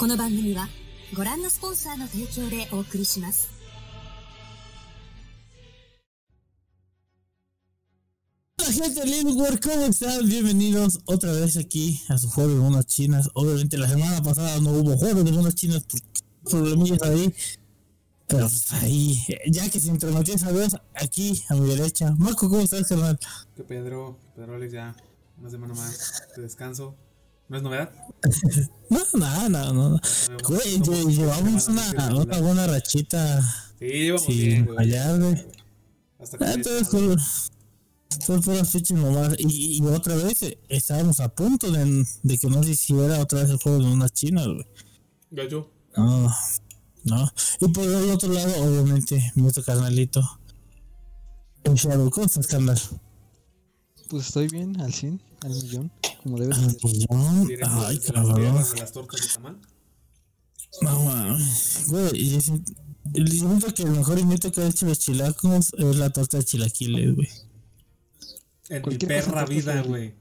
この番組はご覧のスポンサーの提供でお送りします。 Hola gente Linux, ¿cómo están? Bienvenidos otra vez aquí a su juego de monas chinas. Obviamente la semana pasada no hubo juego de monas chinas por problemillas ahí. Pero pues ahí, ya que se intrometió esa vez, aquí a mi derecha. Marco, ¿cómo estás, carnal? Que Pedro, Pedro Alex ya, una semana más de descanso. ¿No es novedad? No, no, no, no. Güey, lle- llevamos una, una buena rachita Sí, llevamos sin bien, güey. fallar, güey. Hasta que Ah, Entonces, son, son puras fechas nomás. Y, y otra vez eh, estábamos a punto de, de que no se hiciera otra vez el juego de monas chinas, güey. Gallo. No, no. Y por el otro lado, obviamente, mi otro carnalito. El Shadow, ¿cómo estás, carnal? Pues estoy bien, al 100, al millón, como debe ser. Directo Ay, las cabrón. las tortas de tamal. No, mames. Güey, el siento que el mejor invento que ha hecho los chilacos es la torta de chilaquiles, güey. En mi perra vida, güey.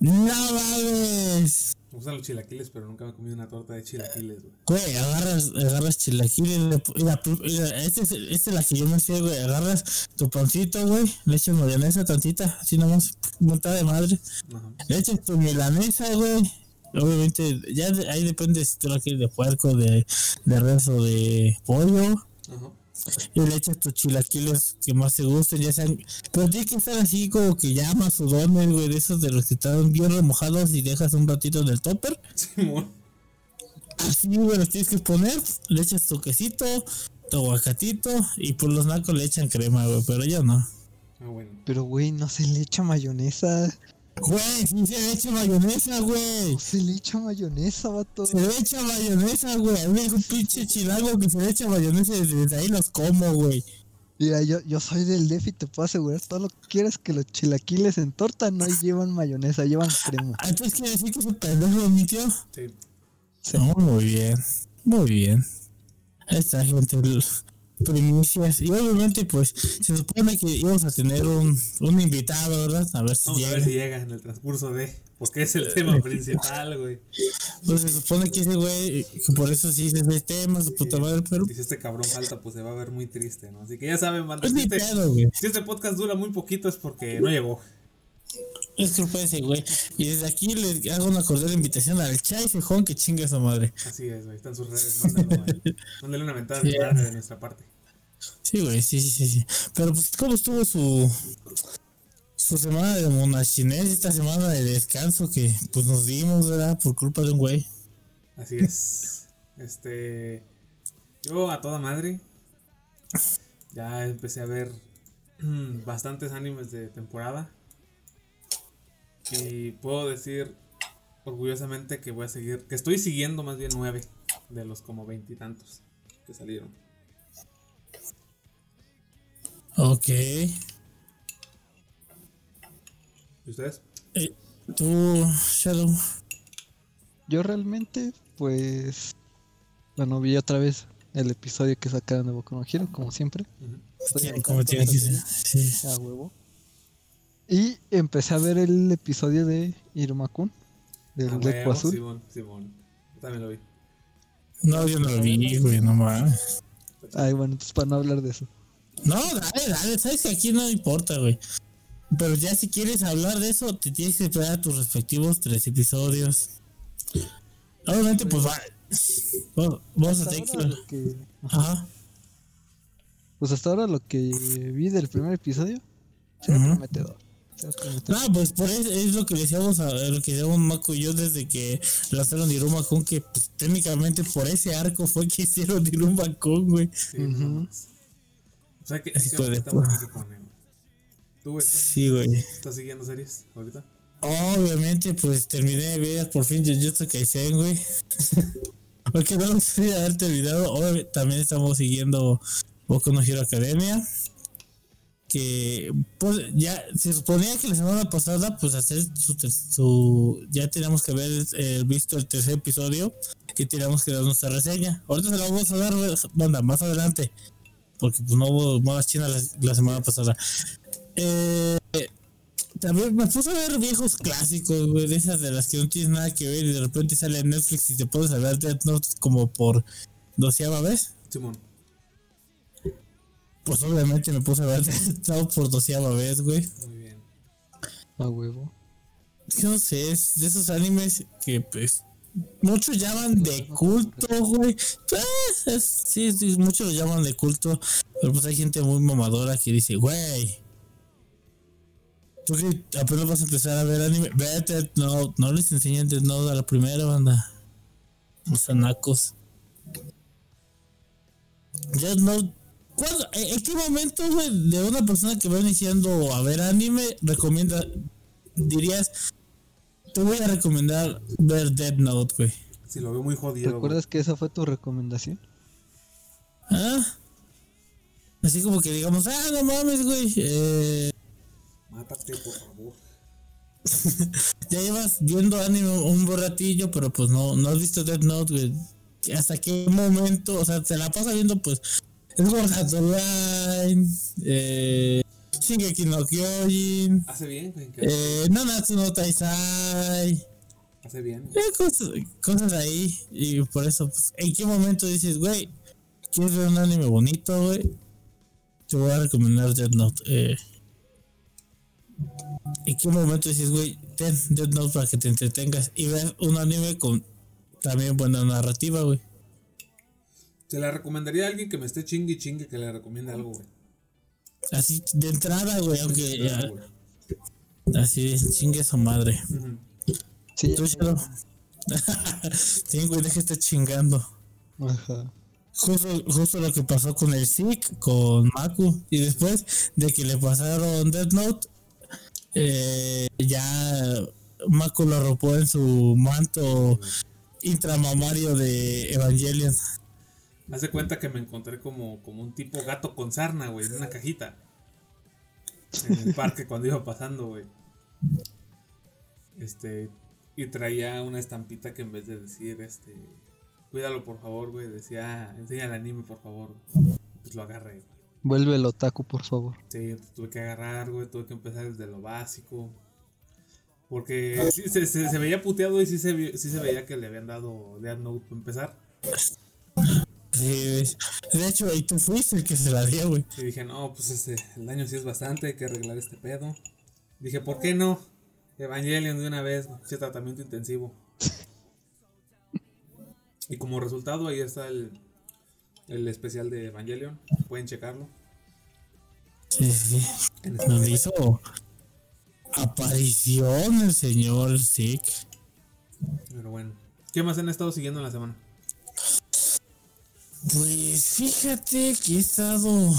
¡No mames! Me gustan los chilaquiles, pero nunca me he comido una torta de chilaquiles, güey. Güey, agarras, agarras chilaquiles, mira, esta es, esta es la que yo me sé, güey. Agarras tu pancito, güey, le echas mayonesa tantita, así nomás, montada de madre. Ajá. Le echas tu milanesa, güey. Obviamente, ya de- ahí depende si tú la quieres de puerco, de, de res o de pollo. Ajá. Y le echas tus chilaquiles que más te gusten, ya sean. Pero tiene que estar así como que ya masudones, güey, de esos de los que están bien remojados y dejas un ratito en el topper. Simón. Así, güey, los tienes que poner. Le echas tu quesito, tu aguacatito y por los nacos le echan crema, güey, pero yo no. Ah, bueno. Pero, güey, no se le echa mayonesa. Güey, sí se le echa mayonesa, güey. No se le echa mayonesa, vato. Se le echa mayonesa, güey. A mí me dijo un pinche chilango que se le echa mayonesa y desde ahí los como, güey. Mira, yo, yo soy del DEF y te puedo asegurar todo lo que quieras que los chilaquiles en torta no llevan mayonesa, llevan crema. Ah, Entonces quiere decir que ese pendejo, mi tío. Sí. Sí. No, muy bien, muy bien. Ahí está, gente. Primicias. Y obviamente, pues, se supone que íbamos a tener un, un invitado, ¿verdad? A ver si Vamos a llega. ver si llega en el transcurso de. Porque es el tema principal, güey. Pues se supone que ese güey, que por eso sí se ese tema, su puta madre, pero. Si este cabrón falta, pues se va a ver muy triste, ¿no? Así que ya saben, banda. Pues Si este, pedo, si este podcast dura muy poquito es porque no llegó. Es culpa de ese güey. Y desde aquí les hago una cordial invitación al Chai Sejón que chingue a su madre. Así es, güey. Están sus redes. Mándenlo, güey. Mándenle una mentada de Sí. de nuestra parte. Sí, güey, sí, sí, sí, sí. Pero pues, ¿cómo estuvo su su semana de monachinés, esta semana de descanso que pues nos dimos, ¿verdad? Por culpa de un güey. Así es. Este. Yo a toda madre. Ya empecé a ver bastantes animes de temporada. Y puedo decir orgullosamente que voy a seguir. Que estoy siguiendo más bien nueve de los como veintitantos que salieron. Ok. ¿Y ustedes? Eh, Tú, Shadow. Yo realmente, pues. Bueno, vi otra vez el episodio que sacaron de Boku no Hero, como siempre. Estoy Como tiene que ser. Sí. A huevo. Y empecé a ver el episodio de Irumakun, del Ah, Azul. Simón, Simón. Yo también lo vi. No, yo no lo vi, güey, no mames. Ay, bueno, entonces para no hablar de eso. No, dale, dale, sabes que aquí no importa, güey. Pero ya si quieres hablar de eso, te tienes que esperar a tus respectivos tres episodios. Obviamente, pues va. Vamos- a Hasta tener que. Ajá. Pues hasta ahora lo que vi del primer episodio se ve Ujú. prometedor. No, pues por eso es lo que decíamos a lo que decíamos Mako y yo desde que lanzaron Diruma Kun, que pues, técnicamente por ese arco fue que hicieron Diruma Kun, güey. Sí. O sea que, es que. ¿Tú estás, Sí, güey. estás siguiendo series ahorita? Obviamente, pues terminé de ver por fin Jujutsu Kaisen, güey. Porque no pude haber terminado. Obviamente, también estamos siguiendo Boku no Hero Academia. Que pues ya se suponía que la semana pasada, pues hacer su, su ya teníamos que haber eh, visto el tercer episodio y teníamos que dar nuestra reseña. Ahorita se la vamos a dar, banda, más adelante. Porque pues no hubo modas chinas la, semana pasada. Eh, también me puse a ver viejos clásicos, güey, de esas de las que no tienes nada que ver y de repente sale Netflix y te puedes ver Death Note como por doceava vez. Simón. Pues obviamente me puse a ver Note por doceava vez, güey. Muy bien. A huevo. Es que no sé, es de esos animes que pues muchos llaman de culto, güey. Pues, es- sí, sí, muchos lo llaman de culto, pero pues hay gente muy mamadora que dice, güey. Tú que apenas vas a empezar a ver anime, vete, no, no les enseñan Death Note a la primera banda. Los anacos. Death Note. ¿Cuándo- en, qué momento, güey, de una persona que va iniciando a ver anime, recomienda, dirías, te voy a recomendar ver Dead Note, güey. Si lo veo muy jodido. güey. ¿Recuerdas que esa fue tu recomendación? ¿Ah? Así como que digamos, ah, no mames, güey. Eh, Mátate, por favor. ya llevas viendo anime un buen ratillo, pero pues no, no has visto Dead Note, güey. ¿Hasta qué momento? O sea, se la pasa viendo, pues, es Sword Art Online, eh, Shingeki no Kyojin, Hace bien, eh, Nanatsu no Taisai. Hace bien. Eh, cosas, cosas ahí. Y por eso, pues, ¿en qué momento dices, güey, quieres ver un anime bonito, güey? Te voy a recomendar Death Note. Eh, ¿En qué momento dices, güey, ten Death Note para que te entretengas y veas un anime con también buena narrativa, güey? Se la recomendaría a alguien que me esté chingue y chingue que le recomiende algo, güey. Así de entrada, güey, aunque ya, Güey. así chingue su madre. Ujú. Sí. Tú, Shadow. sí, güey, deja de estar chingando. Ajá. Justo, justo lo que pasó con el Zeke, con Maku. Y después de que le pasaron Death Note, eh, ya Maku lo arropó en su manto intramamario de Evangelion. Me hace cuenta que me encontré como, como un tipo gato con sarna, güey, en una cajita. En el parque cuando iba pasando, güey. Este. Y traía una estampita que en vez de decir, este. Cuídalo por favor, güey. Decía, enseña el anime, por favor. Pues lo agarré, güey. Vuelve el otaku, por favor. Sí, tuve que agarrar, güey. Tuve que empezar desde lo básico. Porque sí, se, se- se veía puteado y sí se, sí se veía que le habían dado Death Note para empezar. Sí, de hecho, y tú fuiste el que se la dio, güey. Y dije, no, pues este, el daño sí es bastante, hay que arreglar este pedo. Dije, ¿por qué no? Evangelion de una vez, ese tratamiento intensivo. Y como resultado, ahí está el, el especial de Evangelion. Pueden checarlo. Sí, sí. En Nos hizo aparición el señor Zeke. Pero bueno. ¿Qué más han estado siguiendo en la semana? Pues fíjate que he estado.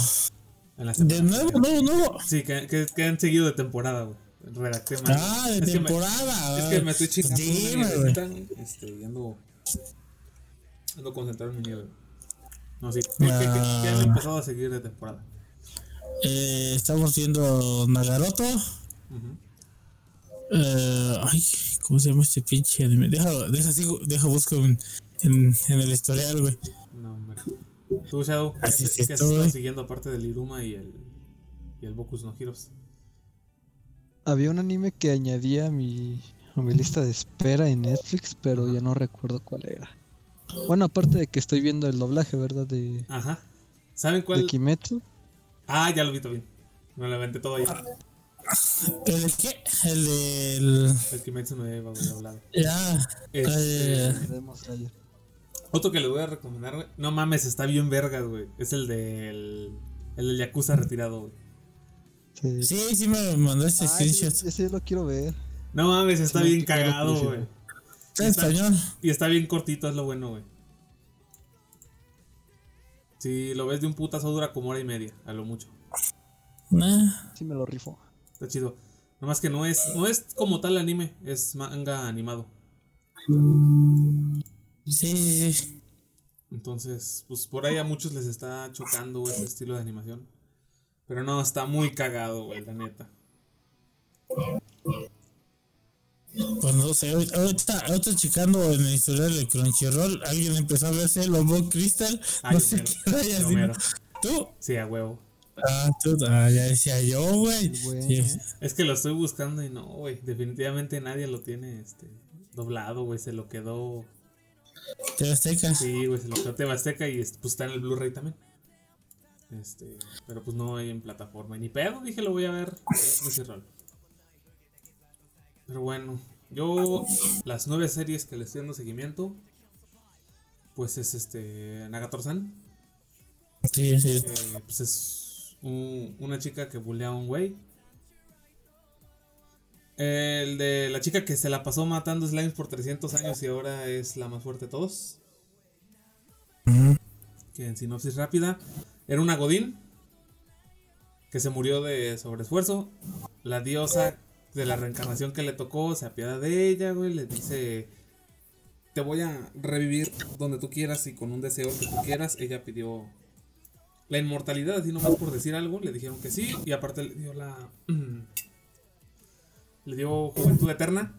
De nuevo, no, no. Sí, que, que, que han seguido de temporada, güey. Redacté mal. Ah, de Es que me- temporada. es que me estoy chingando. Dime, güey. Este, ando. Ando concentrado en mi nieve. No, sí. ¿Qué, qué- qué- qué han Ah. empezado a seguir de temporada? Eh, estamos viendo Nagaroto. Ujú. Eh, ay, ¿cómo se llama este pinche anime? Deja, deja, sigo, deja busco en, en, en el historial, güey. Tú, Shadow, ¿qué, Así has- sí qué has estoy. estado siguiendo aparte del Iruma y el, y el Bokus no Heroes? Había un anime que añadía a mi, a mi lista de espera en Netflix, pero ya no recuerdo cuál era. Bueno, aparte de que estoy viendo el doblaje, ¿verdad? De, Ajá. ¿Saben de cuál? Kimetsu. Ah, ya lo vi también. Me lo aventé todo ahí. ¿El de qué? El del. El Kimetsu no lleva hablado. Ya. Este, eh. Otro que le voy a recomendar, güey. No mames, está bien vergas, güey. Es el del. El del Yakuza retirado, güey. Sí. sí, sí me mandó este Ah, ese, screenshot. ese lo quiero ver. No mames, está Sí, bien cagado, güey. Está en español. Y está bien cortito, es lo bueno, güey. Si lo ves de un putazo dura como hora y media, a lo mucho. Nah. Sí me lo rifo. Está chido. Nomás que no es, no es como tal anime, es manga animado. Sí, sí, sí. Entonces, pues por ahí a muchos les está chocando ese estilo de animación. Pero no, está muy cagado, güey, la neta. Pues no sé, ahorita, ahorita checando en el historial de Crunchyroll, alguien empezó a verse el Lobo Crystal. Ay, no sé qué rayas. Homero. ¿Tú? Sí, a huevo. Ah, tú, ah, ya decía yo, güey. Sí. ¿eh? Es que lo estoy buscando y no, güey. Definitivamente nadie lo tiene este doblado, güey. Se lo quedó. ¿Te Azteca? Sí, güey, se lo quedó TV Azteca y pues está en el Blu-ray también. Este, pero pues no hay en plataforma. Ni pedo, dije lo voy a ver. Pero bueno, yo las nueve series que le estoy dando seguimiento, pues es este Nagator-san. Sí, sí. Eh, pues es un- una chica que bulea a un güey. El de la chica que se la pasó matando slimes por 300 años y ahora es la más fuerte de todos. Que en sinopsis rápida era una Godín que se murió de sobreesfuerzo. La diosa de la reencarnación que le tocó se apiada de ella, güey. Le dice: Te voy a revivir donde tú quieras y con un deseo que tú quieras. Ella pidió la inmortalidad, así nomás por decir algo. Le dijeron que sí y aparte le dio la. le dio juventud eterna.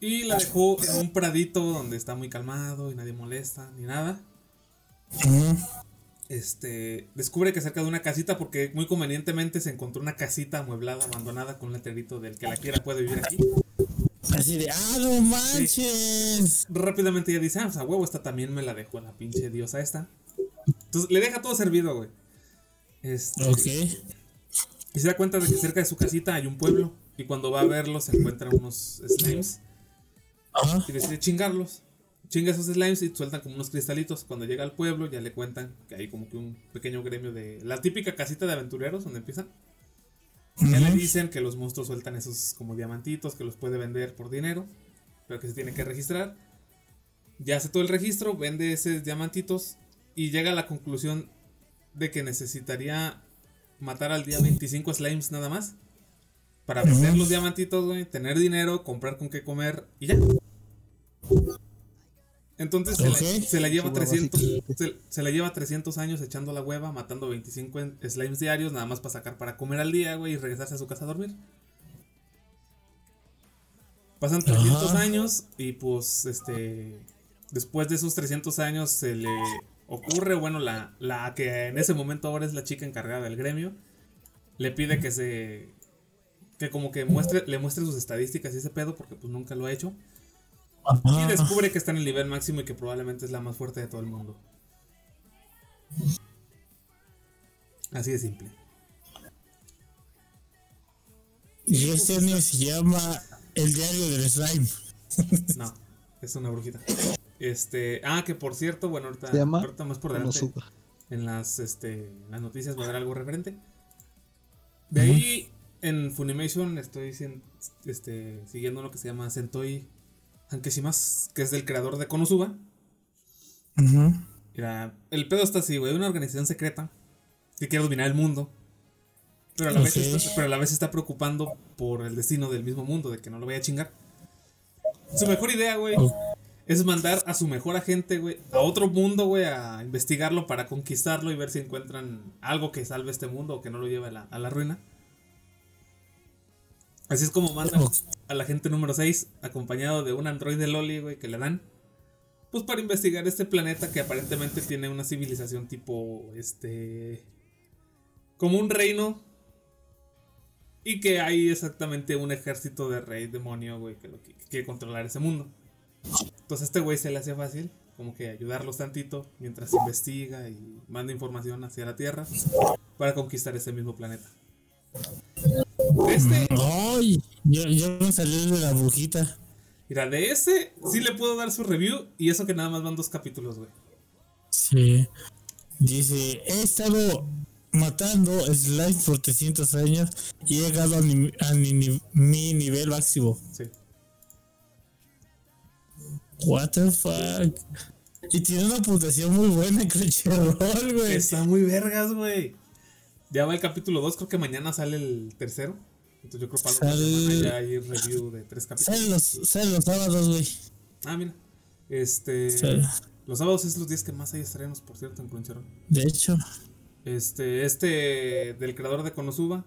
Y la dejó en un pradito donde está muy calmado y nadie molesta ni nada. Este descubre que cerca de una casita, porque muy convenientemente se encontró una casita amueblada, abandonada, con un letrerito del que la quiera puede vivir aquí. Así de, ah, no manches. Rápidamente ella dice, ah, pues a huevo, esta también me la dejó la pinche diosa esta. Entonces le deja todo servido, güey. Este, Ok. Y se da cuenta de que cerca de su casita hay un pueblo. Y cuando va a verlo se encuentra unos slimes. Ajá. y decide chingarlos. Chinga esos slimes y sueltan como unos cristalitos. Cuando llega al pueblo ya le cuentan que hay como que un pequeño gremio de... La típica casita de aventureros donde empiezan. Ya le dicen que los monstruos sueltan esos como diamantitos que los puede vender por dinero. Pero que se tiene que registrar. Ya hace todo el registro, vende esos diamantitos. Y llega a la conclusión de que necesitaría matar al día 25 slimes nada más. Para vender los diamantitos, güey, tener dinero, comprar con qué comer y ya. Entonces se, Ok. la, se la lleva Su 300 básicamente. se, se la lleva 300 años echando la hueva, matando 25 en- slimes diarios, nada más para sacar para comer al día, güey, y regresarse a su casa a dormir. Pasan 300 Ajá. años y pues este después de esos 300 años se le ocurre, bueno, la, la que en ese momento ahora es la chica encargada del gremio, le pide que se que como que muestre le muestre sus estadísticas y ese pedo porque pues nunca lo ha hecho. Y descubre que está en el nivel máximo y que probablemente es la más fuerte de todo el mundo. Así de simple. Y este anime se llama El diario del slime. No, es una brujita. Este, ah, que por cierto, bueno, ahorita, ahorita más por delante en las este en las noticias va a haber algo referente. De ahí en Funimation estoy este, siguiendo uno que se llama Sentoi Hankeshimas, que es del creador de Konosuba. Ujú. Mira, el pedo está así, güey. Una organización secreta que quiere dominar el mundo. Pero a, la vez está, pero a la vez está preocupando por el destino del mismo mundo, de que no lo vaya a chingar. Su mejor idea, güey. Es mandar a su mejor agente, güey, a otro mundo, güey, a investigarlo para conquistarlo y ver si encuentran algo que salve este mundo o que no lo lleve a la, a la ruina. Así es como mandan Ok. a la gente número 6, acompañado de un androide Loli, güey, que le dan. Pues para investigar este planeta que aparentemente tiene una civilización tipo, este... Como un reino. Y que hay exactamente un ejército de rey demonio, güey, que, lo que, que quiere controlar ese mundo. Entonces a este güey se le hace fácil, como que ayudarlos tantito mientras investiga y manda información hacia la Tierra para conquistar ese mismo planeta. Este, Ay, yo, yo me salí de la brujita. mira, de ese sí le puedo dar su review y eso que nada más van dos capítulos, güey. Sí. Dice, he estado matando slime por 300 años y he llegado a, mi, a mi, ni- mi nivel máximo. Sí. What the fuck. Y tiene una puntuación muy buena en Crunchyroll, güey. Está muy vergas, güey. Ya va el capítulo 2, creo que mañana sale el tercero. Entonces yo creo que para la otra Sale- semana ya hay review de tres capítulos. Salen los, salen los sábados, güey. Ah, mira. Este. Sale. Los sábados es los días que más hay estrenos, por cierto, en Crunchyroll. De hecho, Este, este del creador de Konosuba.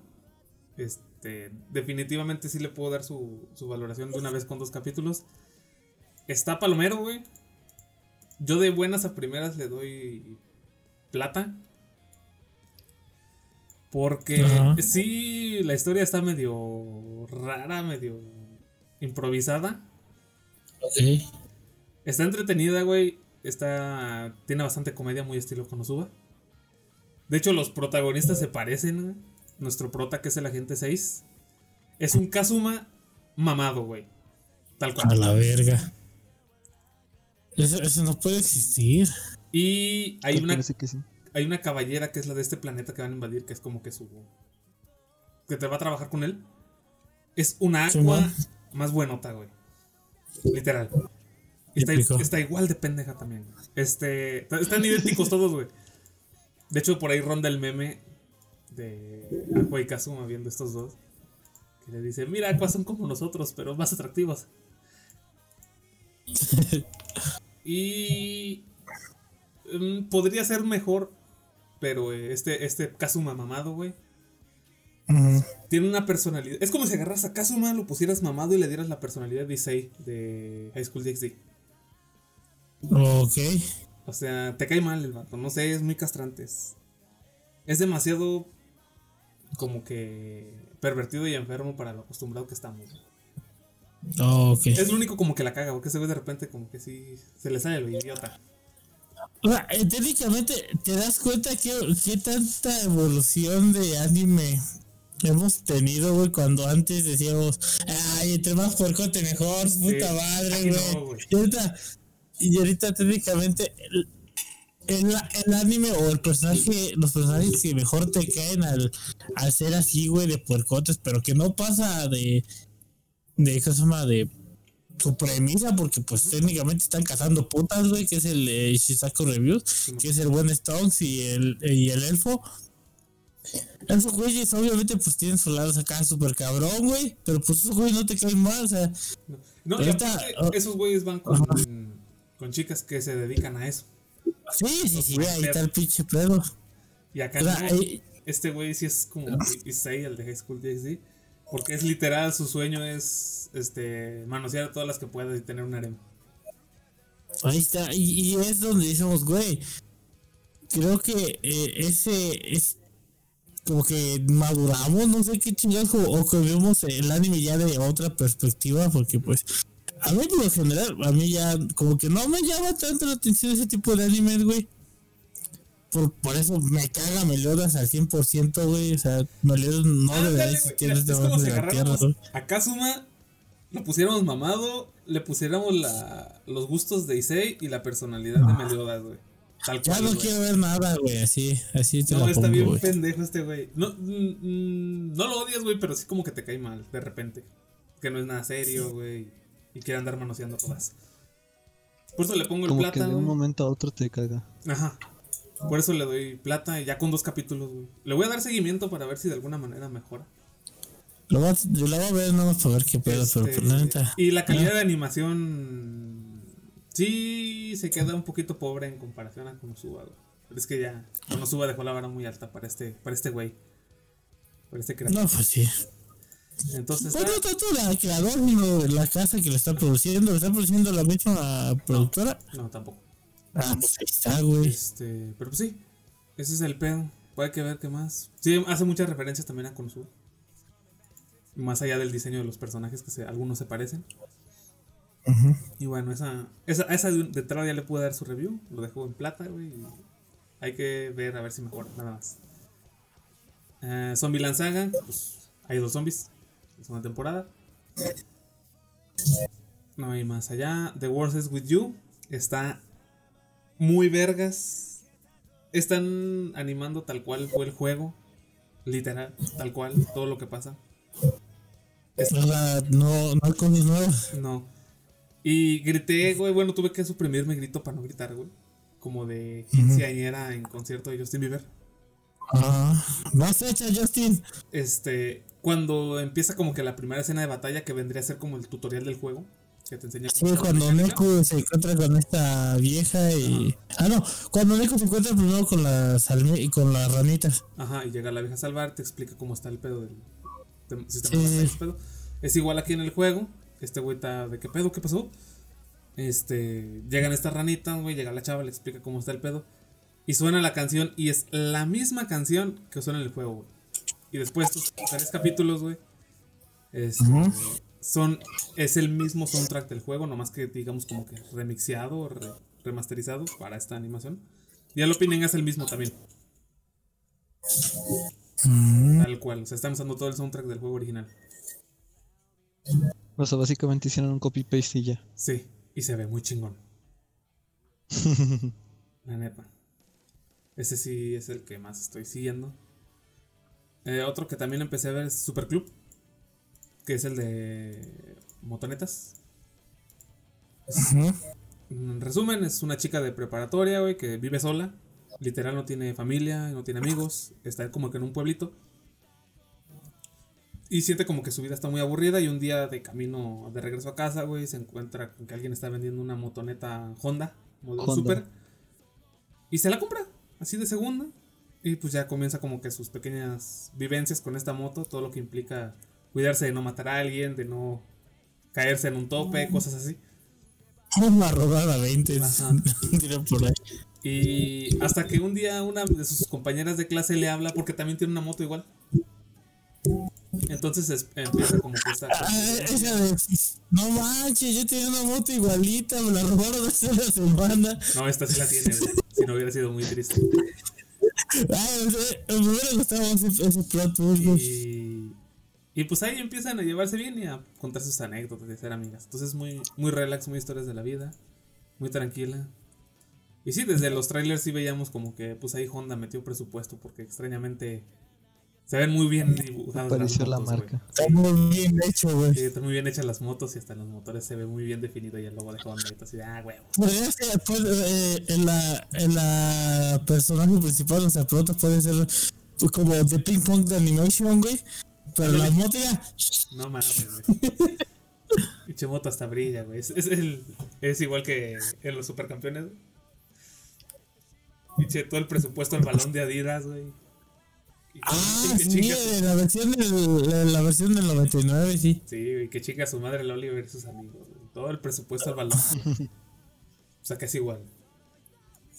Este, definitivamente sí le puedo dar su, su valoración de una vez con dos capítulos. Está palomero, güey. Yo de buenas a primeras le doy plata. Porque Ajá. sí, la historia está medio rara, medio improvisada. Ok. Está entretenida, güey. Está. Tiene bastante comedia, muy estilo Konosuba. De hecho, los protagonistas se parecen, güey. Nuestro prota, que es el agente 6, es un Kazuma mamado, güey. Tal A cual. la verga. Eso, eso no puede existir. Y hay una, que sí. hay una caballera que es la de este planeta que van a invadir, que es como que su. que te va a trabajar con él. Es una Sí, agua man. más buenota, güey. Literal. Está, igual de pendeja también. Este. Están idénticos todos, güey. De hecho, por ahí ronda el meme de Aqua y Kazuma viendo estos dos. Que le dice: Mira, Aqua son como nosotros, pero más atractivos. y. mm, podría ser mejor. Pero eh, este, este Kazuma mamado, güey. Tiene una personalidad. Es como si agarras a Kazuma, lo pusieras mamado y le dieras la personalidad de Issei de High School DxD. Ok. O sea, te cae mal el vato. No sé, es muy castrante. Es, es demasiado como que pervertido y enfermo para lo acostumbrado que estamos. Ok. Es lo único como que la caga, porque se ve de repente como que sí se le sale lo idiota. O sea, técnicamente te das cuenta que, que tanta evolución de anime hemos tenido, güey, cuando antes decíamos, ay, entre más puercote mejor, puta Sí, madre, güey. no, y, ahorita, y ahorita técnicamente el, el, el anime o el personaje, los personajes que mejor te caen al, al ser así, güey, de puercotes, pero que no pasa de, de, ¿qué se llama? De su premisa, porque pues técnicamente están cazando putas, güey, que es el eh, Shisaku Reviews, que es el buen Stones y el, y el elfo. Esos güeyes obviamente pues tienen su lado acá súper cabrón, güey, pero pues esos güeyes no te caen mal, o sea, No, y Ahorita, aparte, oh. esos güeyes van con, con chicas que se dedican a eso. sí, sí, sí, ahí está el pinche pedo. Y acá O sea, no, ahí- este güey sí es como Issei, el de High School DxD. Porque es literal, su sueño es este manosear a todas las que pueda y tener un harem. Ahí está, y, es donde decimos, güey, creo que eh, ese es como que maduramos, no sé qué chingados, o que vemos el anime ya de otra perspectiva, porque pues, a mí por lo general, a mí ya como que no me llama tanto la atención ese tipo de animes, güey. Por, por eso me caga Meliodas al 100%, güey, o sea, Meliodas no Ándale, debería existir este es como momento si de la tierra, güey. a Kazuma, lo pusiéramos mamado, le pusiéramos la, los gustos de Issei y la personalidad de Meliodas, güey. Tal Ya cual, no güey. quiero ver nada, güey, así, así te No, la está pongo, bien güey. pendejo este güey. No, mm, mm, no lo odias, güey, pero sí como que te cae mal de repente. Que no es nada serio, güey. Y quiere andar manoseando todas. Por eso le pongo el Como que plata, de un momento a otro te caga. Ajá. Por eso le doy plata y ya con dos capítulos, güey. Le voy a dar seguimiento para ver si de alguna manera mejora. Lo voy a, yo la voy a ver nada más para ver qué pedo, pero Este, la neta. y la calidad de animación sí se queda un poquito pobre en comparación a Konosuba, güey. Pero es que ya Konosuba dejó la vara muy alta para este para este güey. Para este creador. No, pues sí. Entonces, Pues no está- tanto la creador, sino la casa que lo está produciendo. ¿Lo está produciendo la misma productora? no, tampoco. Ah, pues ahí está, güey. Este, pero pues sí, ese es el pedo. Puede que ver qué más. Sí, hace muchas referencias también a Konosuba. Más allá del diseño de los personajes, que se- algunos se parecen. Y bueno, esa, esa, esa de, ya le pude dar su review. Lo dejo en plata, güey. Hay que ver a ver si mejora, nada más. Eh, Zombieland Saga, pues hay dos zombies. Es una temporada. No hay más allá. The Worst is With You está muy vergas. Están animando tal cual fue el juego. Literal, tal cual, todo lo que pasa. Sea, no, no nuevas. No. Y grité, güey. Bueno, tuve que suprimirme grito para no gritar, güey. Como de quinceañera en concierto de Justin Bieber. Ah, más fecha, Justin. Este, cuando empieza como que la primera escena de batalla que vendría a ser como el tutorial del juego. Que te enseña Sí, cuando. Neko se encuentra con esta vieja y. Ah, no, cuando Neko se encuentra primero con las alme y con las ranitas. Ajá, y llega la vieja a salvar, te explica cómo está el pedo del, del sistema Sí, de batalla, sí. ese pedo. Es igual aquí en el juego. Este güey está de qué pedo, qué pasó. Este, llegan estas ranitas, güey, llega la chava, le explica cómo está el pedo. Y suena la canción y es la misma canción que suena en el juego, güey. y después estos tres capítulos, güey. este. Son, es el mismo soundtrack del juego, nomás que digamos como que remixeado o re- remasterizado para esta animación. Y el opening es el mismo también, Mm, tal cual. O sea, están usando todo el soundtrack del juego original. O sea, básicamente hicieron un copy-paste y ya. Sí, y se ve muy chingón. La neta. Ese sí es el que más estoy siguiendo. Eh, otro que también empecé a ver es Superclub. Que es el de motonetas. En resumen, es una chica de preparatoria, güey, que vive sola. Literal no tiene familia, no tiene amigos. Está como que en un pueblito. Y siente como que su vida está muy aburrida y un día de camino de regreso a casa, güey, se encuentra con que alguien está vendiendo una motoneta Honda, modelo Honda. Super. Y se la compra, así de segunda. Y pues ya comienza como que sus pequeñas vivencias con esta moto, todo lo que implica cuidarse de no matar a alguien, de no caerse en un tope, cosas así. Una rodada 20. Ajá. Tira por ahí. Y hasta que un día una de sus compañeras de clase le habla porque también tiene una moto igual. Entonces es- empieza como que esta... Ah, esa de. No manches, yo tenía una moto igualita, me la robaron hace una semana. No, esta sí la tiene, güey. Si no hubiera sido muy triste. Ay, me hubiera gustado ese, ese plot. Y, y pues ahí empiezan a llevarse bien y a contar sus anécdotas y a ser amigas. Entonces muy, muy relax, muy historias de la vida. Muy tranquila. Y sí, desde los trailers sí veíamos como que pues ahí Honda metió presupuesto porque extrañamente se ven muy bien dibujadas. Apareció la motos, marca. Está muy bien hecho, güey. Sí, están muy bien hechas las motos y hasta en los motores se ve muy bien definido y el logo de Honda y todo así de, ah, huevo. Podría ser, pues, eh, en la, en la personaje principal, o sea, pronto puede ser pues, como de ping pong de animation, güey. Pero la moto ya. No mames, güey. Pinche moto hasta brilla, güey. Es, es, el- es igual que en los supercampeones, güey. Pinche todo el presupuesto al balón de Adidas, güey. Ah, sí, de la versión del, la, la versión del 99, sí. Sí, güey, que chinga su madre el Oliver y sus amigos, güey. Todo el presupuesto al balón. o sea que es igual.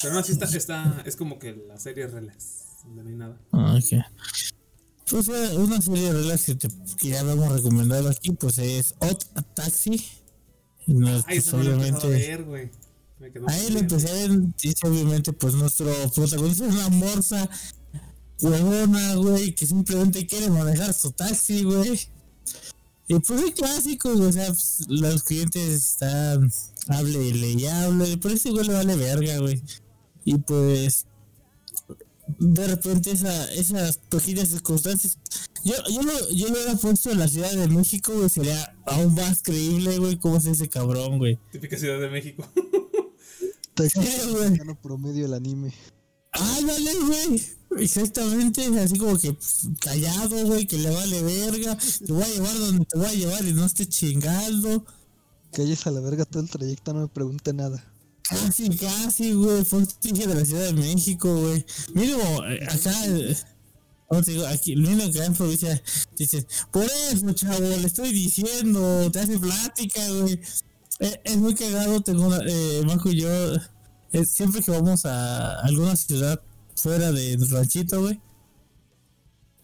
Pero no, sí está, está, es como que la serie relax, donde no hay nada. Ah, ok. Pues una serie de relax que, te, que ya habíamos recomendado aquí, pues es Hot Taxi. No, Ay, pues, obviamente. ver, güey. Me quedó Ahí lo empecé a ver, dice obviamente, pues nuestro protagonista es una morsa huevona, güey, que simplemente quiere manejar su taxi, güey. Y pues es clásico, güey, o sea, pues, los clientes están, hable y hable, pero ese güey le vale verga, güey. Y pues, de repente esa, esas pequeñas circunstancias, yo, yo, lo, yo lo hubiera puesto en la Ciudad de México, güey, sería aún más creíble, güey, cómo es ese cabrón, güey. Típica Ciudad de México. Mexicano promedio el anime. Ah, dale, güey. Exactamente, así como que pf, callado, güey, que le vale verga. Te voy a llevar donde te voy a llevar y no esté chingando. Calles a la verga todo el trayecto, no me pregunte nada. Casi, casi, güey. Fue de la Ciudad de México, güey. Mínimo, eh, acá, eh, ¿cómo te digo? Aquí, lo único que en provincia, dicen, por eso, chavo, le estoy diciendo, te hace plática, güey. Eh, es muy cagado, tengo una, eh, y yo, eh, siempre que vamos a alguna ciudad fuera de ranchito, güey.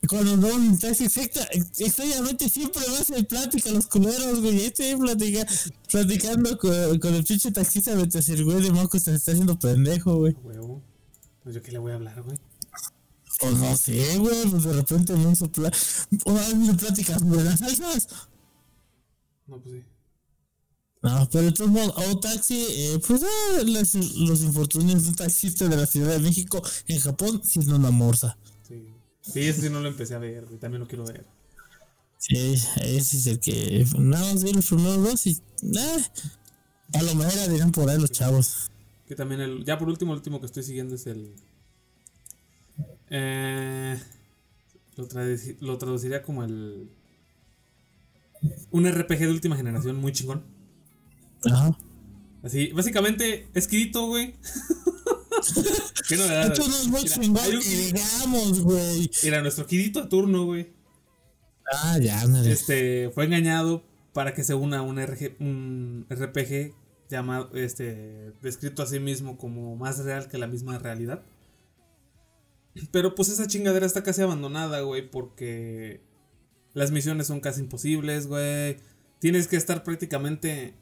Cuando no en taxi, exacta, extrañamente siempre me hacen plática los culeros, güey. Estoy platica, platicando con, con el pinche taxista mientras el güey de Marco se está haciendo pendejo, güey. Huevo. Pues yo qué le voy a hablar, güey. Pues no sé, güey, pues de repente me hizo pla una plática sobre las salsas. No, pues sí. No, pero de todos modos, a un taxi, eh, pues las- los infortunios de un taxista de la Ciudad de México en Japón siendo una morsa. Sí. Ese sí no lo empecé a ver, güey. También lo quiero ver. Sí, ese es el que nada más vi los primeros dos y eh, a lo mejor dirán por ahí los chavos. Que también el. Ya por último, el último que estoy siguiendo es el. Eh, lo, traduci- lo traduciría como el. Un RPG de última generación muy chingón. Ajá. Así, básicamente, escrito, güey. No chingón hay un- que digamos, güey. Mira, nuestro Kirito de turno, güey. Ah, ya, ándale. Este, fue engañado para que se una a un, RG un RPG llamado, este, descrito a sí mismo como más real que la misma realidad. Pero pues esa chingadera está casi abandonada, güey, porque las misiones son casi imposibles, güey. Tienes que estar prácticamente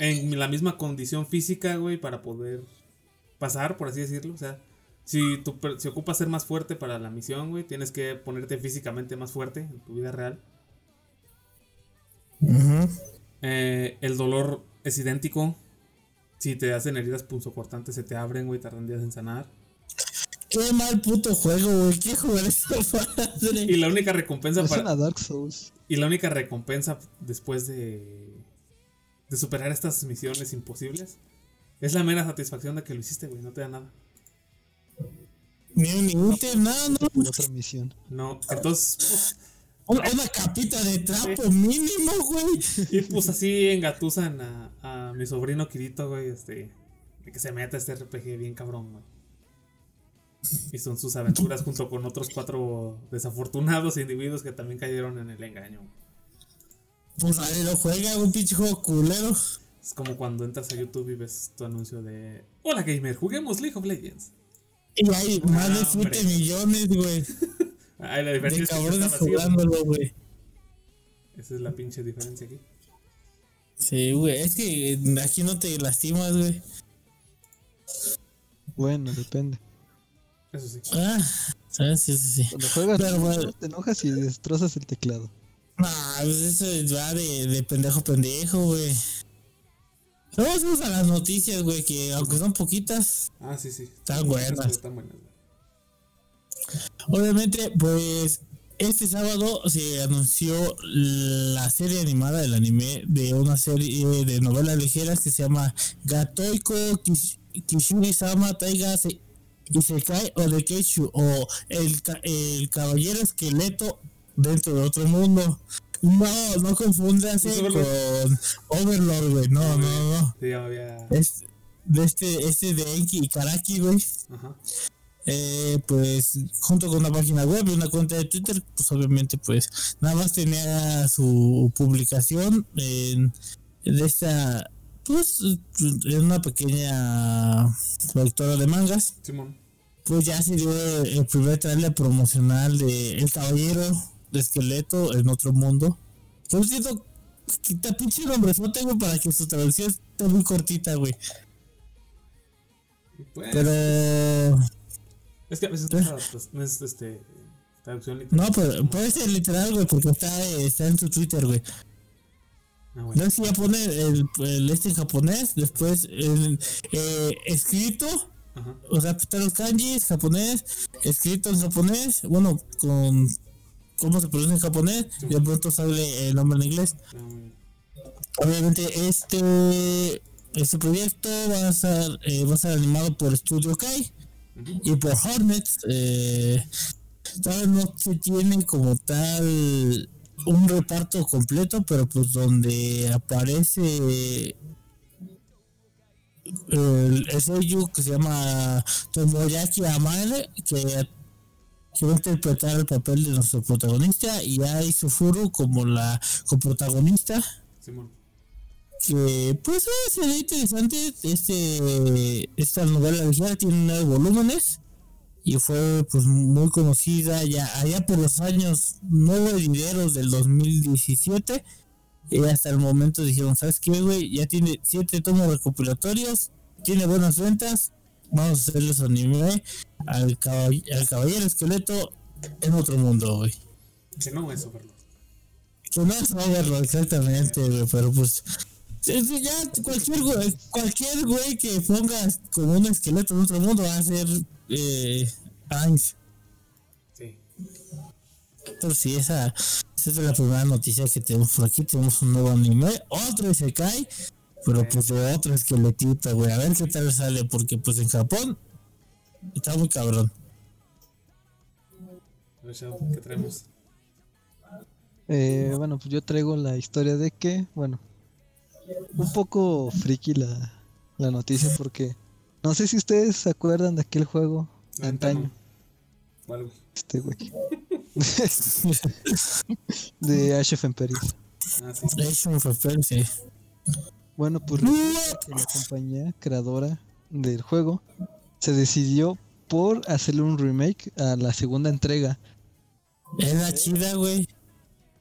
en la misma condición física, güey, para poder pasar, por así decirlo. O sea, si, tu, per- si ocupas ser más fuerte para la misión, güey, tienes que ponerte físicamente más fuerte en tu vida real. Eh, el dolor es idéntico. Si te hacen heridas punzocortantes, se te abren, güey, tardan días en sanar. Qué mal puto juego, güey. ¿Qué jugar esta madre? Y la única recompensa Es para. una Dark Souls. Y la única recompensa después de. de superar estas misiones imposibles. Es la mera satisfacción de que lo hiciste, güey. No te da nada. Ni un ítem, nada, no. Otra misión. No. Entonces. pues, Una, una capita de trapo mínimo, güey. y pues así engatusan a, a mi sobrino Kirito, güey. Este. De que se meta a este RPG bien cabrón, güey. Y son sus aventuras junto con otros cuatro desafortunados individuos que también cayeron en el engaño. güey. Pues a ver, lo juega, un pinche juego culero. Es como cuando entras a YouTube y ves tu anuncio de Hola gamer, juguemos League of Legends. Y hay más de Ah, 7 hombre. millones, güey. Ay, la diferencia De es que jugándolo, güey. Esa es la pinche diferencia aquí. Sí, güey. Es que aquí no te lastimas, güey. Bueno, depende. Eso sí. Ah, ¿sabes? Sí, sí, sí. Cuando juegas, Pero, bueno. te enojas y destrozas el teclado. Nah, pues eso va de, de pendejo pendejo, güey. Vamos a las noticias, güey, que aunque son poquitas, Ah, sí, sí. Están buenas. Están buenas. güey. Obviamente, pues este sábado se anunció la serie animada del anime de una serie de novelas ligeras que se llama Gatoiko Kish- Kishuri-sama Taiga Se- Isekai o de Keishu o el, el caballero esqueleto dentro de otro mundo. No, no confundas ¿Es con Overlord? Güey. No, no, no. Sí. Es de este, este de Enki y Karaki, güey. Ajá. Eh, pues junto con una página web y una cuenta de Twitter, pues obviamente pues nada más tenía su publicación en, en esta, pues en una pequeña productora de mangas, Simón. pues ya se dio el primer trailer promocional de El Caballero Esqueleto en otro mundo. Yo siento que pinche nombre, no tengo para que su traducción esté muy cortita, güey. Pues, Pero... es que a veces no es, adaptación- no es este, traducción literal. No, pero puede ser literal, güey, porque está, eh, está en su Twitter, güey. Ah, bueno. No sé si ya pone el, el este en japonés, después el, eh, escrito, Ajá. o sea, los kanjis, japonés, escrito en japonés, bueno, con cómo se pronuncia en japonés, y de pronto sale el nombre en inglés. Obviamente este, este proyecto va a ser, eh, va a ser animado por Studio Kai y por Hornets. Eh, todavía no se tiene como tal un reparto completo, pero pues donde aparece el, el seiyuu que se llama Tomoyaki Amare, que, que va a interpretar el papel de nuestro protagonista, y hay Sufuru como la coprotagonista. Simón. que pues eh, se ve interesante este esta novela ligera tiene nueve volúmenes y fue pues muy conocida ya allá por los años nueve dineros del 2017 y hasta el momento dijeron sabes qué güey ya tiene siete tomos recopilatorios tiene buenas ventas vamos a hacerles anime al, caball- al caballero esqueleto en otro mundo güey Que no es Overlord. que no es Overlord exactamente, güey, pero pues. ya cualquier güey, cualquier güey que pongas como un esqueleto en otro mundo va a ser eh, Ainz. Sí. Pero sí, esa, esa es la primera noticia que tenemos por aquí. Tenemos un nuevo anime, otro Isekai, pero pues de otro esqueletito, güey. A ver qué tal sale, porque pues en Japón está muy cabrón. ¿qué traemos? Eh, bueno, pues yo traigo la historia de que, bueno, un poco friki la, la noticia porque no sé si ustedes se acuerdan de aquel juego de antaño, no. ¿Cuál, güey? este güey, de Ash of Empires. Ah, sí. Es un referencia. Bueno, pues la compañía creadora del juego se decidió por hacerle un remake a la segunda entrega. Es la chida, güey.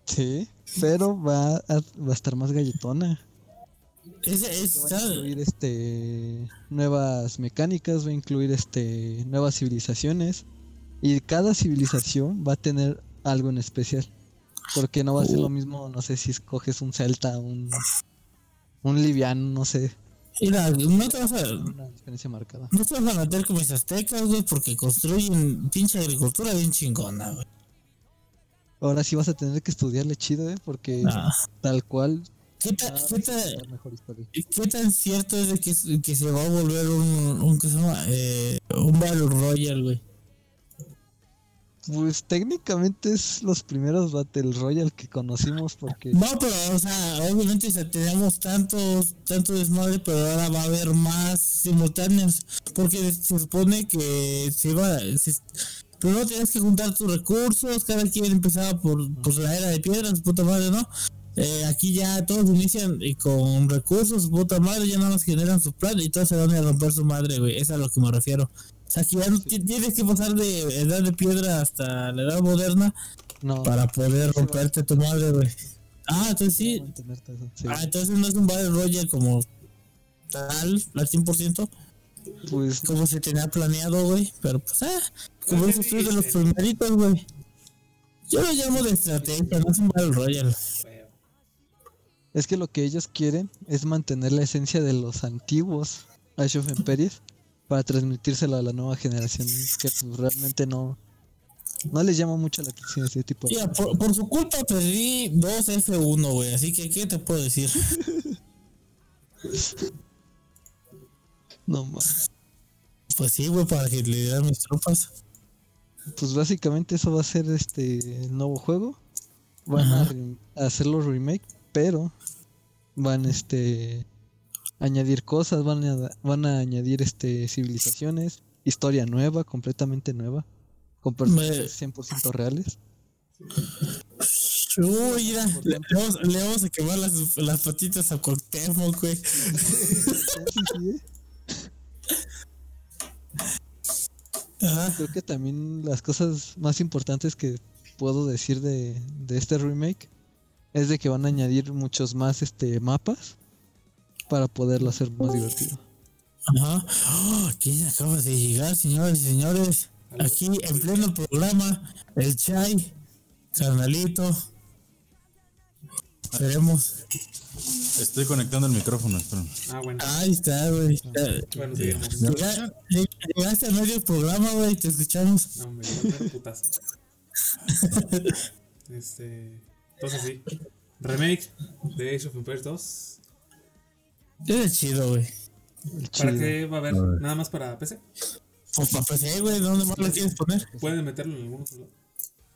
Sí. Pero va a, va a estar más galletona. Es, es, Va a incluir este nuevas mecánicas, va a incluir este nuevas civilizaciones. Y cada civilización va a tener algo en especial. Porque no va a ser lo mismo, no sé si escoges un celta, un, un liviano, no sé. Mira, no te vas a. Una diferencia marcada. No te vas a meter con mis aztecas, güey, porque construyen pinche agricultura bien chingona, güey. Ahora sí vas a tener que estudiarle chido, ¿eh? Porque Ah. tal cual ¿Qué, ta- qué historia. ¿Qué tan cierto es de que, que se va a volver un, un, ¿qué se llama? Eh, un Battle Royale, güey? Pues técnicamente es los primeros Battle Royale que conocimos porque No, pero, o sea, obviamente o sea, tenemos tantos, tanto desmadre, pero ahora va a haber más simultáneos. Porque se supone que se va. Se, primero tienes que juntar tus recursos, cada quien empezaba por pues, la era de piedra, su puta madre, ¿no? Eh, aquí ya todos inician eh, con recursos, su puta madre, ya nada más generan su plan y todos se van a romper su madre, güey. Es a lo que me refiero. Sea, que ya tienes que pasar de edad de piedra hasta la edad moderna no para poder romperte tu madre, güey. Ah, entonces sí. Ah, entonces no es un Battle Royale como tal, al 100%, Pues como se tenía planeado, güey. Pero pues, ah, como dices tú, de los primeritos, güey. Yo lo llamo de estrategia, no es un Battle Royale. Es que lo que ellos quieren es mantener la esencia de los antiguos Age of Empires para transmitírselo a la nueva generación que pues, realmente no no les llama mucho la atención ese tipo de Mira, por, por su culpa perdí dos F1, güey. Así que, ¿qué te puedo decir? no más Pues sí, güey, para que le mis tropas. pues básicamente eso va a ser este el nuevo juego van a, Ajá. a hacerlo remake pero van este añadir cosas van a van a añadir este civilizaciones historia nueva completamente nueva con personajes 100% reales Uy, mira, le, le vamos, le vamos a quemar las, las patitas a Cuauhtémoc, güey. Ajá. Creo que también las cosas más importantes que puedo decir de, de este remake es de que van a añadir muchos más este mapas para poderlo hacer más divertido. Ajá. Oh, ¿Quién acaba de llegar, señores y señores? Aquí en pleno programa, el Chai, carnalito. Veremos. Estoy conectando el micrófono, espérame. Ah, bueno. Ahí está, güey. Bueno. Llega- Llegaste a medio programa, güey, te escuchamos. No, me dio putazo. Este. Entonces sí. Remake de Age of Empires 2. Es chido, güey. ¿Para qué va a haber? Nada más para PC. Pues para PC, güey, ¿dónde más lo quieres poner? Pueden meterlo en algún otro lado.